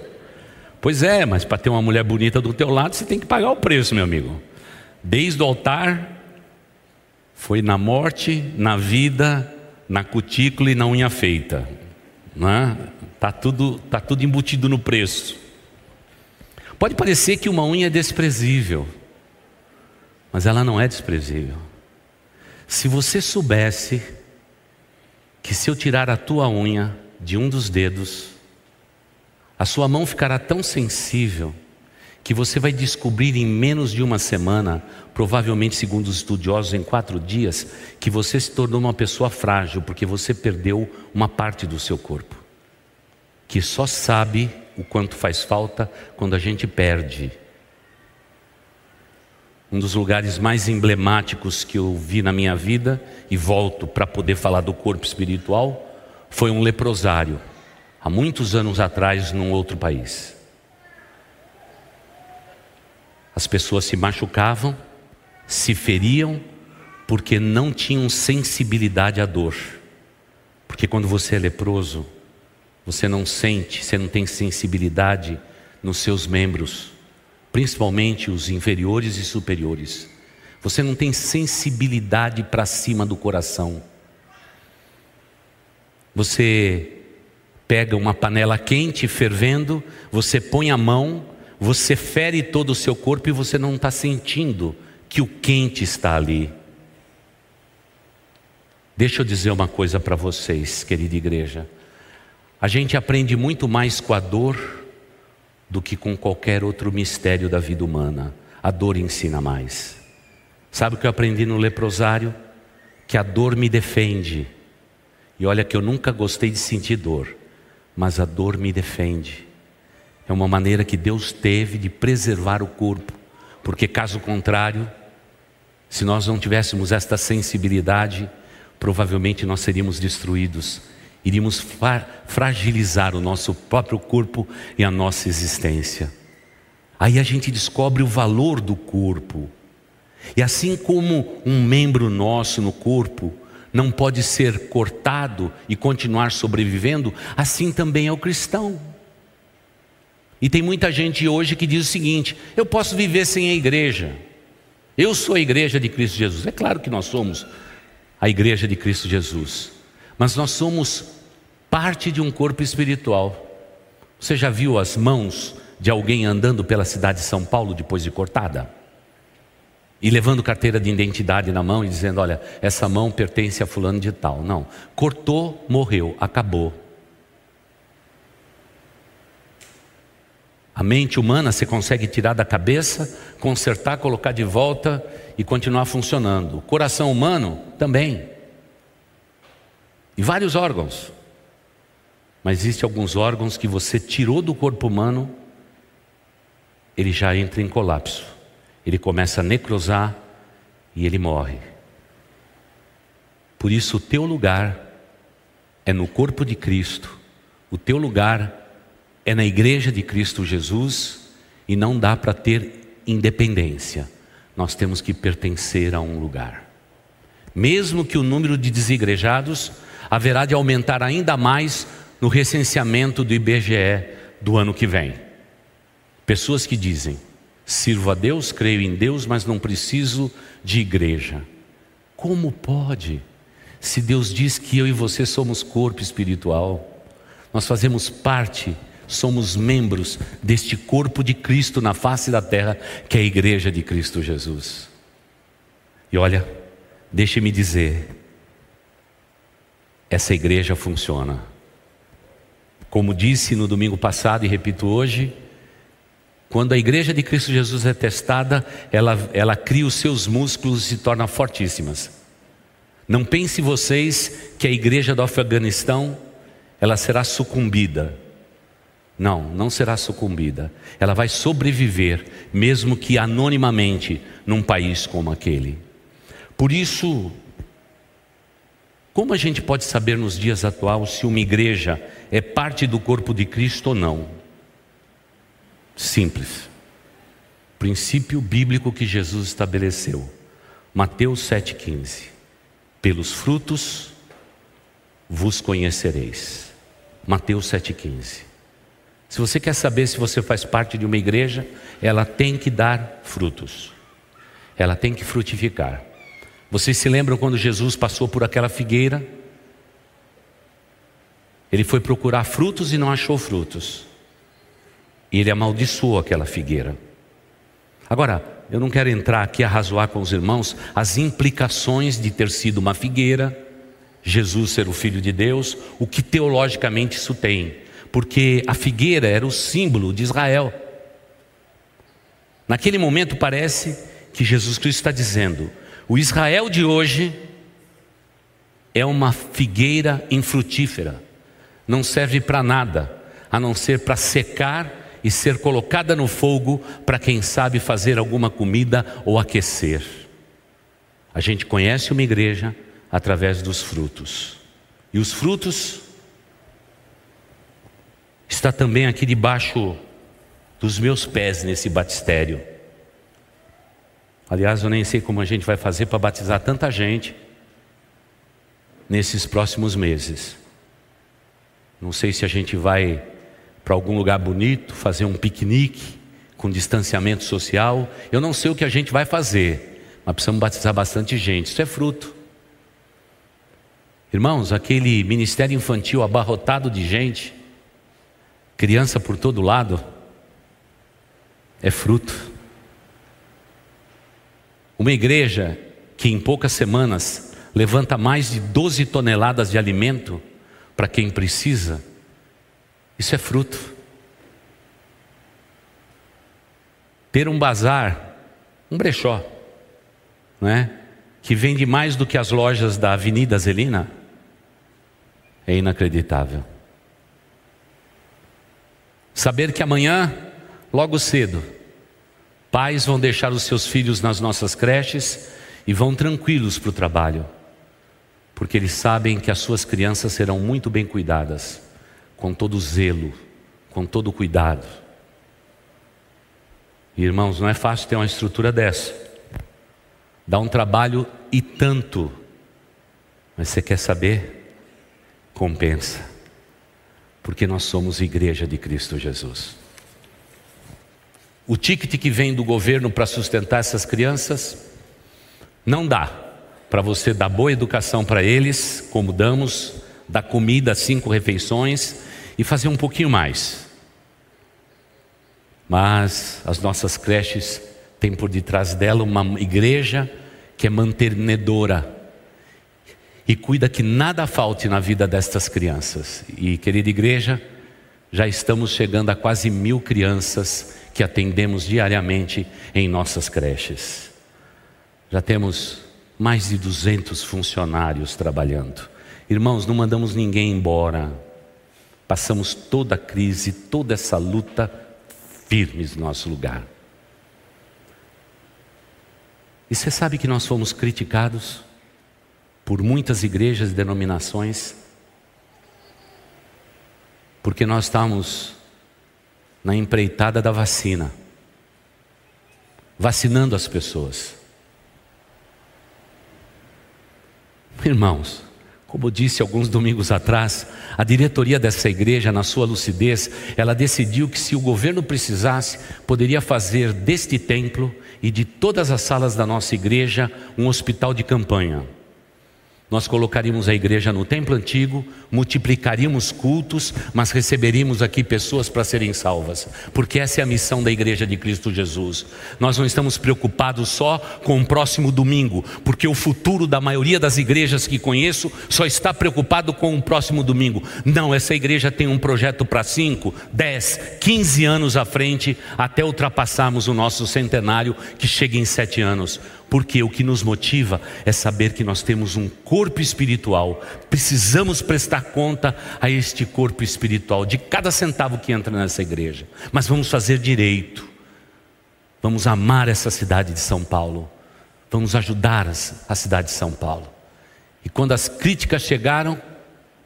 Pois é, mas para ter uma mulher bonita do teu lado, você tem que pagar o preço, meu amigo. Desde o altar, foi na morte, na vida, na cutícula e na unha feita. Né? Tá tudo, tá tudo embutido no preço. Pode parecer que uma unha é desprezível, mas ela não é desprezível. Se você soubesse que se eu tirar a tua unha de um dos dedos, a sua mão ficará tão sensível que você vai descobrir em menos de uma semana, provavelmente segundo os estudiosos em quatro dias, que você se tornou uma pessoa frágil porque você perdeu uma parte do seu corpo, que só sabe o quanto faz falta quando a gente perde um dos lugares mais emblemáticos que eu vi na minha vida, e volto para poder falar do corpo espiritual, foi um leprosário, há muitos anos atrás, num outro país. As pessoas se machucavam, se feriam, porque não tinham sensibilidade à dor. Porque quando você é leproso, Você não sente, você não tem sensibilidade nos seus membros, principalmente os inferiores e superiores. Você não tem sensibilidade para cima do coração. Você pega uma panela quente, fervendo, você põe a mão, você fere todo o seu corpo e você não está sentindo que o quente está ali. Deixa eu dizer uma coisa para vocês, querida igreja. A gente aprende muito mais com a dor do que com qualquer outro mistério da vida humana. A dor ensina mais. Sabe o que eu aprendi no leprosário? Que a dor me defende. E olha que eu nunca gostei de sentir dor, mas a dor me defende. É uma maneira que Deus teve de preservar o corpo, porque caso contrário, se nós não tivéssemos esta sensibilidade, provavelmente nós seríamos destruídos, iríamos fragilizar o nosso próprio corpo e a nossa existência. Aí a gente descobre o valor do corpo. E assim como um membro nosso no corpo não pode ser cortado e continuar sobrevivendo, assim também é o cristão. E tem muita gente hoje que diz o seguinte: eu posso viver sem a igreja. Eu sou a igreja de Cristo Jesus. É claro que nós somos a igreja de Cristo Jesus, mas nós somos parte de um corpo espiritual. Você já viu as mãos de alguém andando pela cidade de São Paulo depois de cortada? E levando carteira de identidade na mão e dizendo: Olha, essa mão pertence a fulano de tal. Não. Cortou, morreu, acabou. A mente humana você consegue tirar da cabeça, consertar, colocar de volta e continuar funcionando. O coração humano também. E vários órgãos. Mas existem alguns órgãos que você tirou do corpo humano, ele já entra em colapso. Ele começa a necrosar e ele morre. Por isso, o teu lugar é no corpo de Cristo. O teu lugar é na igreja de Cristo Jesus e não dá para ter independência. Nós temos que pertencer a um lugar. Mesmo que o número de desigrejados haverá de aumentar ainda mais no recenseamento do IBGE do ano que vem. Pessoas que dizem: sirvo a Deus, creio em Deus, mas não preciso de igreja. Como pode? Se Deus diz que eu e você somos corpo espiritual, nós fazemos parte somos membros deste corpo de Cristo na face da terra, que é a igreja de Cristo Jesus. E olha, deixe-me dizer, essa igreja funciona. Como disse no domingo passado e repito hoje, quando a igreja de Cristo Jesus é testada, ela, ela cria os seus músculos e se torna fortíssimas. Não pense vocês que a igreja do Afeganistão ela será sucumbida não, não será sucumbida. Ela vai sobreviver, mesmo que anonimamente, num país como aquele. Por isso, como a gente pode saber nos dias atuais se uma igreja é parte do corpo de Cristo ou não? Simples. Princípio bíblico que Jesus estabeleceu. Mateus 7,15. Pelos frutos vos conhecereis. Mateus 7,15. Se você quer saber se você faz parte de uma igreja, ela tem que dar frutos. Ela tem que frutificar. Vocês se lembram quando Jesus passou por aquela figueira? Ele foi procurar frutos e não achou frutos. E ele amaldiçoou aquela figueira. Agora, eu não quero entrar aqui a razoar com os irmãos as implicações de ter sido uma figueira, Jesus ser o Filho de Deus, o que teologicamente isso tem porque a figueira era o símbolo de Israel. Naquele momento parece que Jesus Cristo está dizendo: o Israel de hoje é uma figueira infrutífera, não serve para nada, a não ser para secar e ser colocada no fogo para quem sabe fazer alguma comida ou aquecer. A gente conhece uma igreja através dos frutos. E os frutos está também aqui debaixo dos meus pés nesse batistério. Aliás, eu nem sei como a gente vai fazer para batizar tanta gente nesses próximos meses. Não sei se a gente vai para algum lugar bonito, fazer um piquenique com distanciamento social. Eu não sei o que a gente vai fazer, mas precisamos batizar bastante gente. Isso é fruto. Irmãos, aquele ministério infantil abarrotado de gente, criança por todo lado, é fruto. Uma igreja que em poucas semanas levanta mais de 12 toneladas de alimento para quem precisa, isso é fruto. Ter um bazar, um brechó, não é? que vende mais do que as lojas da Avenida Zelina, é inacreditável. Saber que amanhã, logo cedo, pais vão deixar os seus filhos nas nossas creches e vão tranquilos para o trabalho, porque eles sabem que as suas crianças serão muito bem cuidadas, com todo zelo, com todo cuidado. E, irmãos, não é fácil ter uma estrutura dessa. Dá um trabalho e tanto. Mas você quer saber? compensa, porque nós somos igreja de Cristo Jesus. O ticket que vem do governo para sustentar essas crianças não dá para você dar boa educação para eles, como damos, dar comida, cinco refeições e fazer um pouquinho mais. Mas as nossas creches têm por detrás dela uma igreja que é mantenedora e cuida que nada falte na vida destas crianças. E, querida igreja, já estamos chegando a quase mil crianças que atendemos diariamente em nossas creches. Já temos mais de 200 funcionários trabalhando. Irmãos, não mandamos ninguém embora. Passamos toda a crise, toda essa luta firmes no nosso lugar. E você sabe que nós fomos criticados? por muitas igrejas e denominações, porque nós estamos na empreitada da vacina, vacinando as pessoas. Irmãos, como disse alguns domingos atrás, a diretoria dessa igreja, na sua lucidez, ela decidiu que se o governo precisasse, poderia fazer deste templo e de todas as salas da nossa igreja um hospital de campanha nós colocaríamos a igreja no templo antigo, multiplicaríamos cultos, mas receberíamos aqui pessoas para serem salvas, porque essa é a missão da igreja de Cristo Jesus. Nós não estamos preocupados só com o próximo domingo, porque o futuro da maioria das igrejas que conheço só está preocupado com o próximo domingo. Não, essa igreja tem um projeto para 5, 10, 15 anos à frente, até ultrapassarmos o nosso centenário, que chega em sete anos porque o que nos motiva é saber que nós temos um corpo espiritual, precisamos prestar conta a este corpo espiritual de cada centavo que entra nessa igreja, mas vamos fazer direito, vamos amar essa cidade de São Paulo, vamos ajudar a cidade de São Paulo. E quando as críticas chegaram,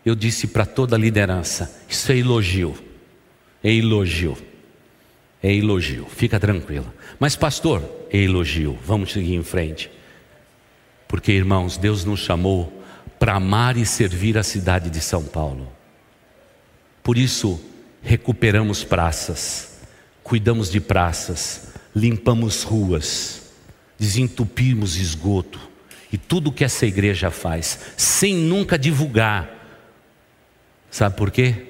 eu disse para toda a liderança: isso é elogio, é elogio, é elogio, fica tranquila. Mas, pastor, é elogio, vamos seguir em frente. Porque, irmãos, Deus nos chamou para amar e servir a cidade de São Paulo. Por isso, recuperamos praças, cuidamos de praças, limpamos ruas, desentupimos esgoto e tudo que essa igreja faz, sem nunca divulgar. Sabe por quê?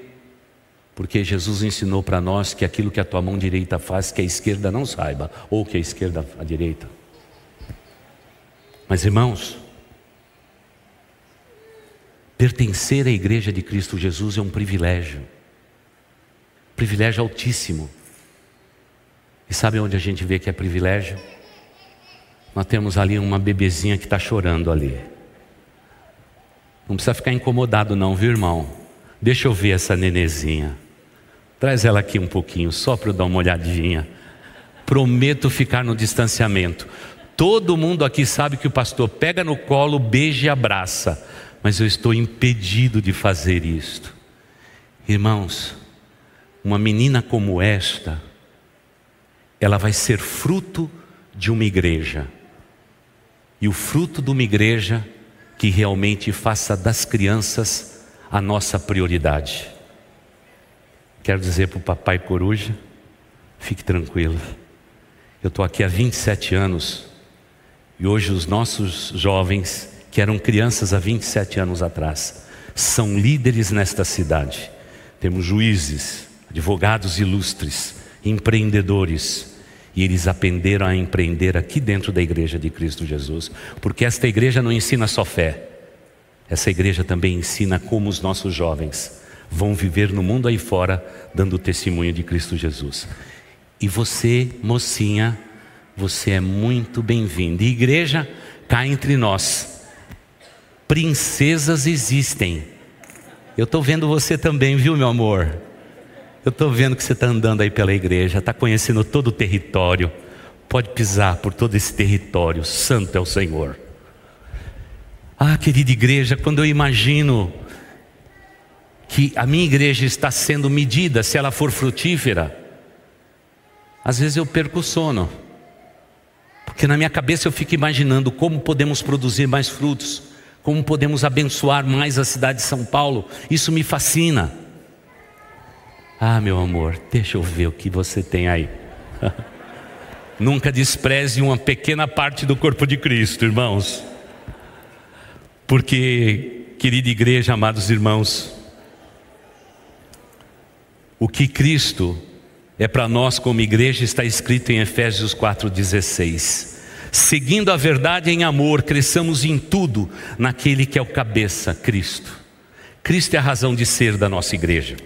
Porque Jesus ensinou para nós que aquilo que a tua mão direita faz, que a esquerda não saiba, ou que a esquerda a direita. Mas irmãos, pertencer à igreja de Cristo Jesus é um privilégio. Privilégio altíssimo. E sabe onde a gente vê que é privilégio? Nós temos ali uma bebezinha que está chorando ali. Não precisa ficar incomodado, não, viu, irmão? Deixa eu ver essa nenezinha. Traz ela aqui um pouquinho, só para eu dar uma olhadinha. Prometo ficar no distanciamento. Todo mundo aqui sabe que o pastor pega no colo, beija e abraça, mas eu estou impedido de fazer isto. Irmãos, uma menina como esta, ela vai ser fruto de uma igreja. E o fruto de uma igreja que realmente faça das crianças a nossa prioridade. Quero dizer para o papai coruja, fique tranquilo. Eu estou aqui há 27 anos e hoje os nossos jovens, que eram crianças há 27 anos atrás, são líderes nesta cidade. Temos juízes, advogados ilustres, empreendedores, e eles aprenderam a empreender aqui dentro da igreja de Cristo Jesus, porque esta igreja não ensina só fé, essa igreja também ensina como os nossos jovens vão viver no mundo aí fora, dando testemunho de Cristo Jesus. E você, mocinha, você é muito bem-vindo. Igreja, cá entre nós, princesas existem. Eu estou vendo você também, viu, meu amor? Eu estou vendo que você está andando aí pela igreja, está conhecendo todo o território. Pode pisar por todo esse território. Santo é o Senhor. Ah, querida igreja, quando eu imagino que a minha igreja está sendo medida, se ela for frutífera, às vezes eu perco o sono. Porque na minha cabeça eu fico imaginando como podemos produzir mais frutos, como podemos abençoar mais a cidade de São Paulo. Isso me fascina. Ah, meu amor, deixa eu ver o que você tem aí. Nunca despreze uma pequena parte do corpo de Cristo, irmãos. Porque, querida igreja, amados irmãos, o que Cristo é para nós como igreja está escrito em Efésios 4,16. Seguindo a verdade em amor, cresçamos em tudo naquele que é o cabeça, Cristo. Cristo é a razão de ser da nossa igreja.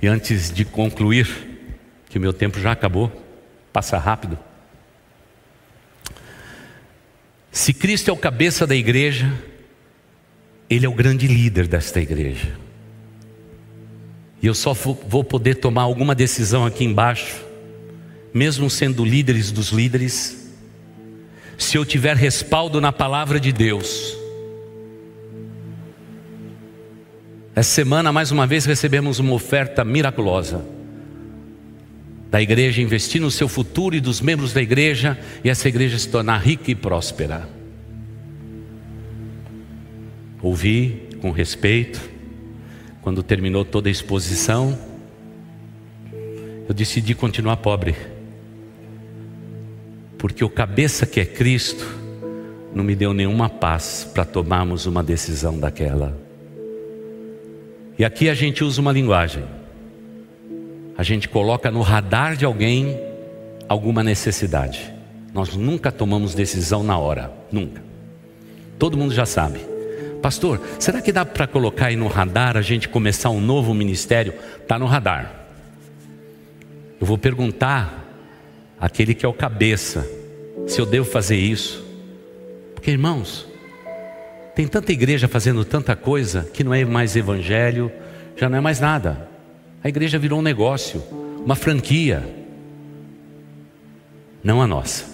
E antes de concluir, que o meu tempo já acabou, passa rápido. Se Cristo é o cabeça da igreja, Ele é o grande líder desta igreja. E eu só vou poder tomar alguma decisão aqui embaixo, mesmo sendo líderes dos líderes, se eu tiver respaldo na palavra de Deus. Essa semana, mais uma vez, recebemos uma oferta miraculosa da igreja investir no seu futuro e dos membros da igreja e essa igreja se tornar rica e próspera. Ouvi com respeito, quando terminou toda a exposição, eu decidi continuar pobre, porque o cabeça que é Cristo não me deu nenhuma paz para tomarmos uma decisão daquela. E aqui a gente usa uma linguagem, a gente coloca no radar de alguém alguma necessidade. Nós nunca tomamos decisão na hora, nunca. Todo mundo já sabe. Pastor, será que dá para colocar aí no radar a gente começar um novo ministério? Está no radar. Eu vou perguntar àquele que é o cabeça se eu devo fazer isso. Porque, irmãos, tem tanta igreja fazendo tanta coisa que não é mais evangelho, já não é mais nada. A igreja virou um negócio, uma franquia. Não a nossa.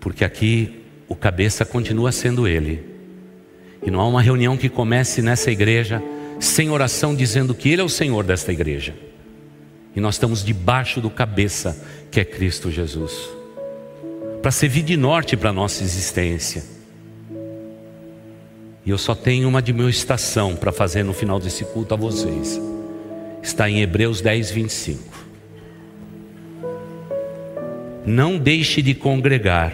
Porque aqui o cabeça continua sendo ele. E não há uma reunião que comece nessa igreja sem oração dizendo que Ele é o Senhor desta igreja. E nós estamos debaixo do cabeça que é Cristo Jesus. Para servir de norte para a nossa existência. E eu só tenho uma admoestação para fazer no final desse culto a vocês. Está em Hebreus 10, 25. Não deixe de congregar,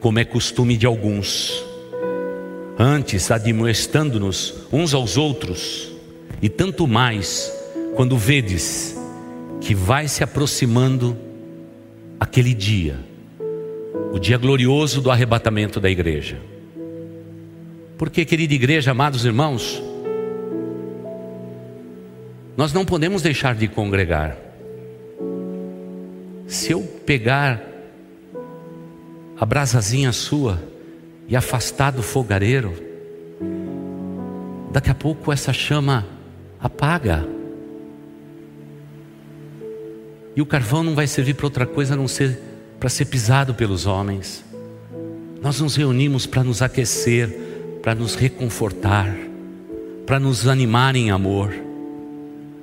como é costume de alguns antes admoestando-nos uns aos outros, e tanto mais quando vedes que vai se aproximando aquele dia, o dia glorioso do arrebatamento da igreja. Porque, querida igreja, amados irmãos, nós não podemos deixar de congregar. Se eu pegar a brasazinha sua, e afastar do fogareiro, daqui a pouco essa chama apaga. E o carvão não vai servir para outra coisa a não ser para ser pisado pelos homens. Nós nos reunimos para nos aquecer, para nos reconfortar, para nos animar em amor.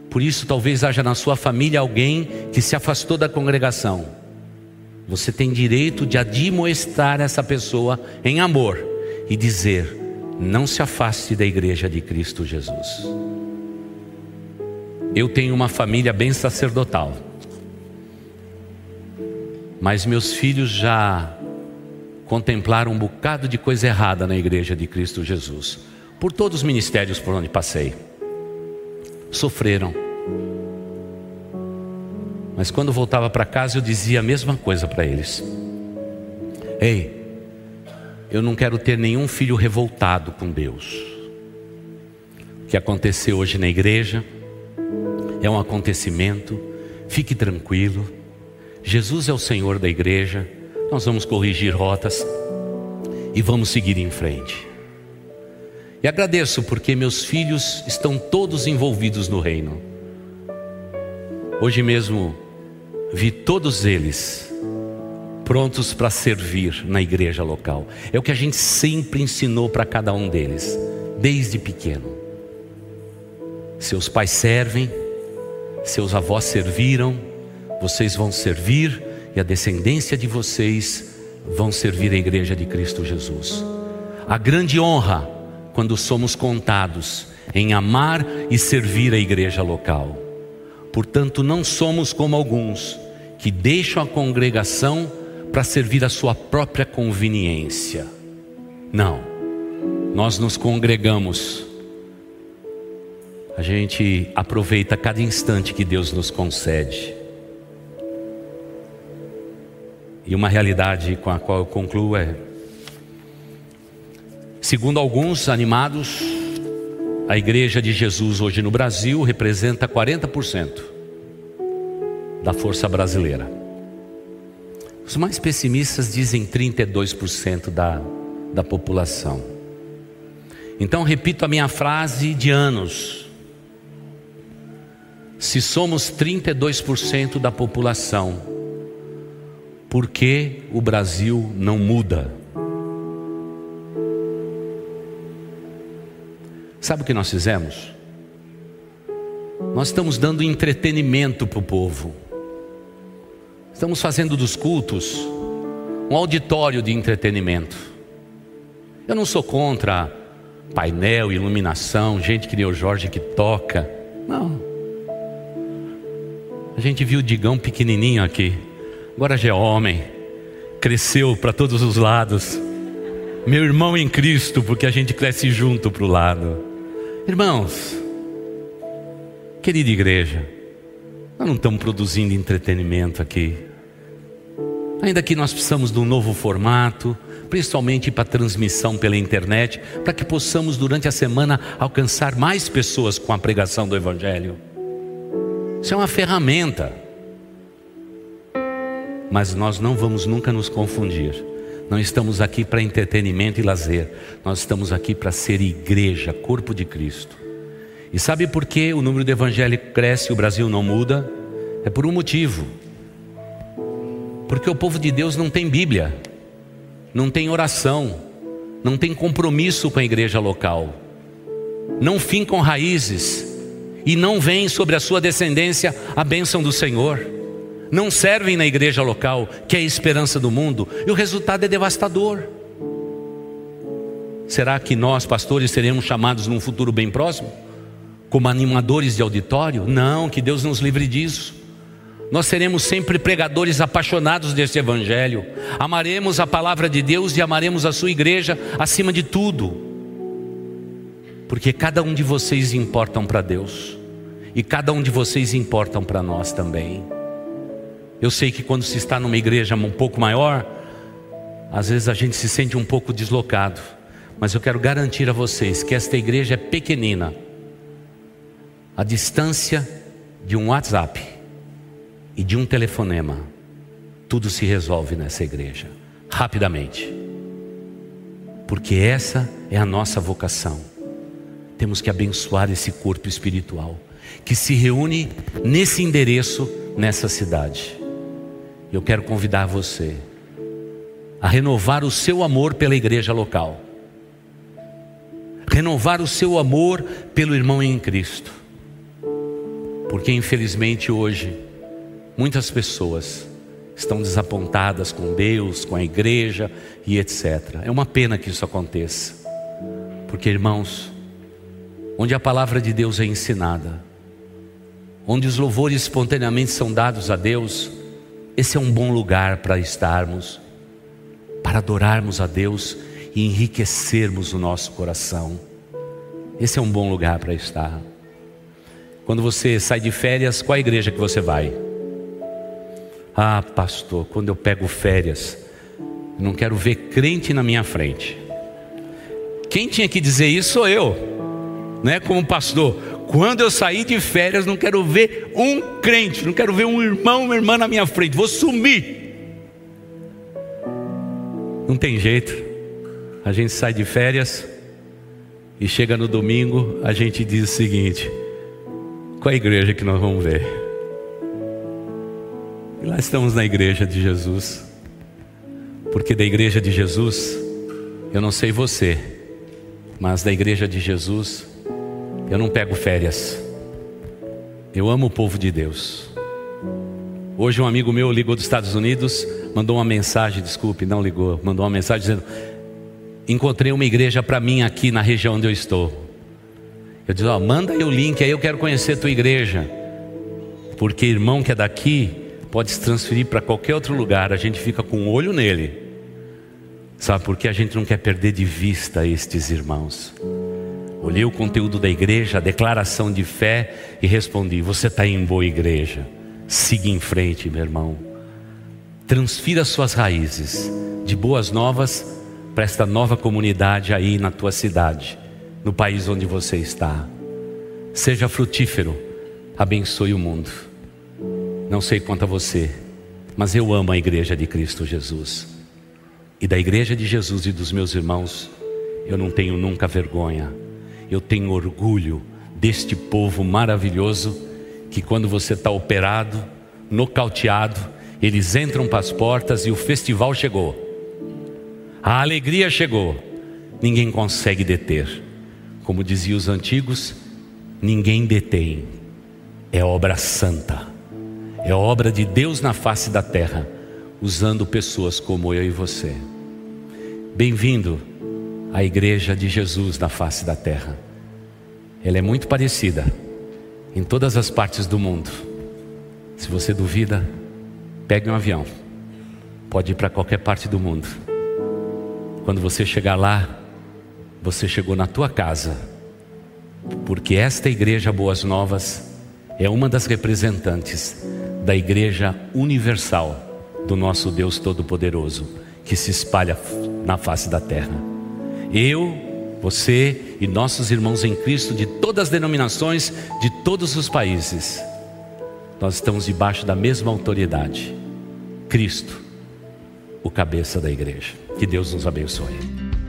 Por isso, talvez haja na sua família alguém que se afastou da congregação você tem direito de admoestar essa pessoa em amor e dizer: não se afaste da igreja de Cristo Jesus. Eu tenho uma família bem sacerdotal. Mas meus filhos já contemplaram um bocado de coisa errada na igreja de Cristo Jesus, por todos os ministérios por onde passei. Sofreram. Mas quando voltava para casa, eu dizia a mesma coisa para eles: Ei, eu não quero ter nenhum filho revoltado com Deus. O que aconteceu hoje na igreja é um acontecimento, fique tranquilo. Jesus é o Senhor da igreja, nós vamos corrigir rotas e vamos seguir em frente. E agradeço porque meus filhos estão todos envolvidos no reino. Hoje mesmo vi todos eles prontos para servir na igreja local. É o que a gente sempre ensinou para cada um deles, desde pequeno. Seus pais servem, seus avós serviram, vocês vão servir e a descendência de vocês vão servir a igreja de Cristo Jesus. A grande honra quando somos contados em amar e servir a igreja local. Portanto, não somos como alguns que deixam a congregação para servir a sua própria conveniência. Não. Nós nos congregamos. A gente aproveita cada instante que Deus nos concede. E uma realidade com a qual eu concluo é: segundo alguns animados, a igreja de Jesus hoje no Brasil representa 40% da força brasileira. Os mais pessimistas dizem 32% da, da população. Então, repito a minha frase de anos. Se somos 32% da população, por que o Brasil não muda? Sabe o que nós fizemos? Nós estamos dando entretenimento para o povo. Estamos fazendo dos cultos um auditório de entretenimento. Eu não sou contra painel, iluminação, gente que nem o Jorge que toca. Não. A gente viu o Digão pequenininho aqui. Agora já é homem. Cresceu para todos os lados. Meu irmão em Cristo, porque a gente cresce junto para o lado. Irmãos, querida igreja, nós não estamos produzindo entretenimento aqui. Ainda que nós precisamos de um novo formato, principalmente para transmissão pela internet, para que possamos durante a semana alcançar mais pessoas com a pregação do Evangelho. Isso é uma ferramenta. Mas nós não vamos nunca nos confundir. Não estamos aqui para entretenimento e lazer. Nós estamos aqui para ser igreja, corpo de Cristo. E sabe por que o número de evangélicos cresce e o Brasil não muda? É por um motivo. Porque o povo de Deus não tem Bíblia, não tem oração, não tem compromisso com a igreja local, não fincam raízes e não vem sobre a sua descendência a bênção do Senhor, não servem na igreja local, que é a esperança do mundo, e o resultado é devastador. Será que nós, pastores, seremos chamados num futuro bem próximo? Como animadores de auditório? Não, que Deus nos livre disso. Nós seremos sempre pregadores apaixonados deste Evangelho. Amaremos a palavra de Deus e amaremos a sua igreja acima de tudo. Porque cada um de vocês importam para Deus. E cada um de vocês importam para nós também. Eu sei que quando se está numa igreja um pouco maior, às vezes a gente se sente um pouco deslocado. Mas eu quero garantir a vocês que esta igreja é pequenina. A distância de um WhatsApp e de um telefonema, tudo se resolve nessa igreja, rapidamente. Porque essa é a nossa vocação. Temos que abençoar esse corpo espiritual que se reúne nesse endereço, nessa cidade. Eu quero convidar você a renovar o seu amor pela igreja local, renovar o seu amor pelo irmão em Cristo, porque infelizmente hoje Muitas pessoas estão desapontadas com Deus, com a igreja e etc. É uma pena que isso aconteça, porque irmãos, onde a palavra de Deus é ensinada, onde os louvores espontaneamente são dados a Deus, esse é um bom lugar para estarmos, para adorarmos a Deus e enriquecermos o nosso coração. Esse é um bom lugar para estar. Quando você sai de férias, qual a igreja que você vai? Ah, pastor, quando eu pego férias, não quero ver crente na minha frente. Quem tinha que dizer isso sou eu, né? Como pastor. Quando eu sair de férias, não quero ver um crente, não quero ver um irmão, uma irmã na minha frente, vou sumir. Não tem jeito. A gente sai de férias e chega no domingo, a gente diz o seguinte: qual é a igreja que nós vamos ver? E lá estamos na igreja de Jesus. Porque da igreja de Jesus, eu não sei você, mas da igreja de Jesus, eu não pego férias. Eu amo o povo de Deus. Hoje um amigo meu ligou dos Estados Unidos, mandou uma mensagem, desculpe, não ligou, mandou uma mensagem dizendo: Encontrei uma igreja para mim aqui na região onde eu estou. Eu disse: ó, manda aí o link, aí eu quero conhecer a tua igreja. Porque irmão que é daqui pode se transferir para qualquer outro lugar, a gente fica com o um olho nele. Sabe por que a gente não quer perder de vista estes irmãos? Olhei o conteúdo da igreja, a declaração de fé e respondi: Você está em boa igreja. Siga em frente, meu irmão. Transfira suas raízes de boas novas para esta nova comunidade aí na tua cidade no país onde você está. Seja frutífero, abençoe o mundo. Não sei quanto a você, mas eu amo a igreja de Cristo Jesus. E da igreja de Jesus e dos meus irmãos, eu não tenho nunca vergonha. Eu tenho orgulho deste povo maravilhoso que quando você está operado, nocauteado, eles entram para as portas e o festival chegou. A alegria chegou. Ninguém consegue deter. Como diziam os antigos, ninguém detém. É obra santa. É obra de Deus na face da terra, usando pessoas como eu e você. Bem-vindo à igreja de Jesus na face da terra. Ela é muito parecida em todas as partes do mundo. Se você duvida, pegue um avião. Pode ir para qualquer parte do mundo. Quando você chegar lá, você chegou na tua casa, porque esta igreja Boas Novas é uma das representantes da igreja universal do nosso Deus Todo-Poderoso, que se espalha na face da terra. Eu, você e nossos irmãos em Cristo de todas as denominações, de todos os países, nós estamos debaixo da mesma autoridade. Cristo, o cabeça da igreja. Que Deus nos abençoe.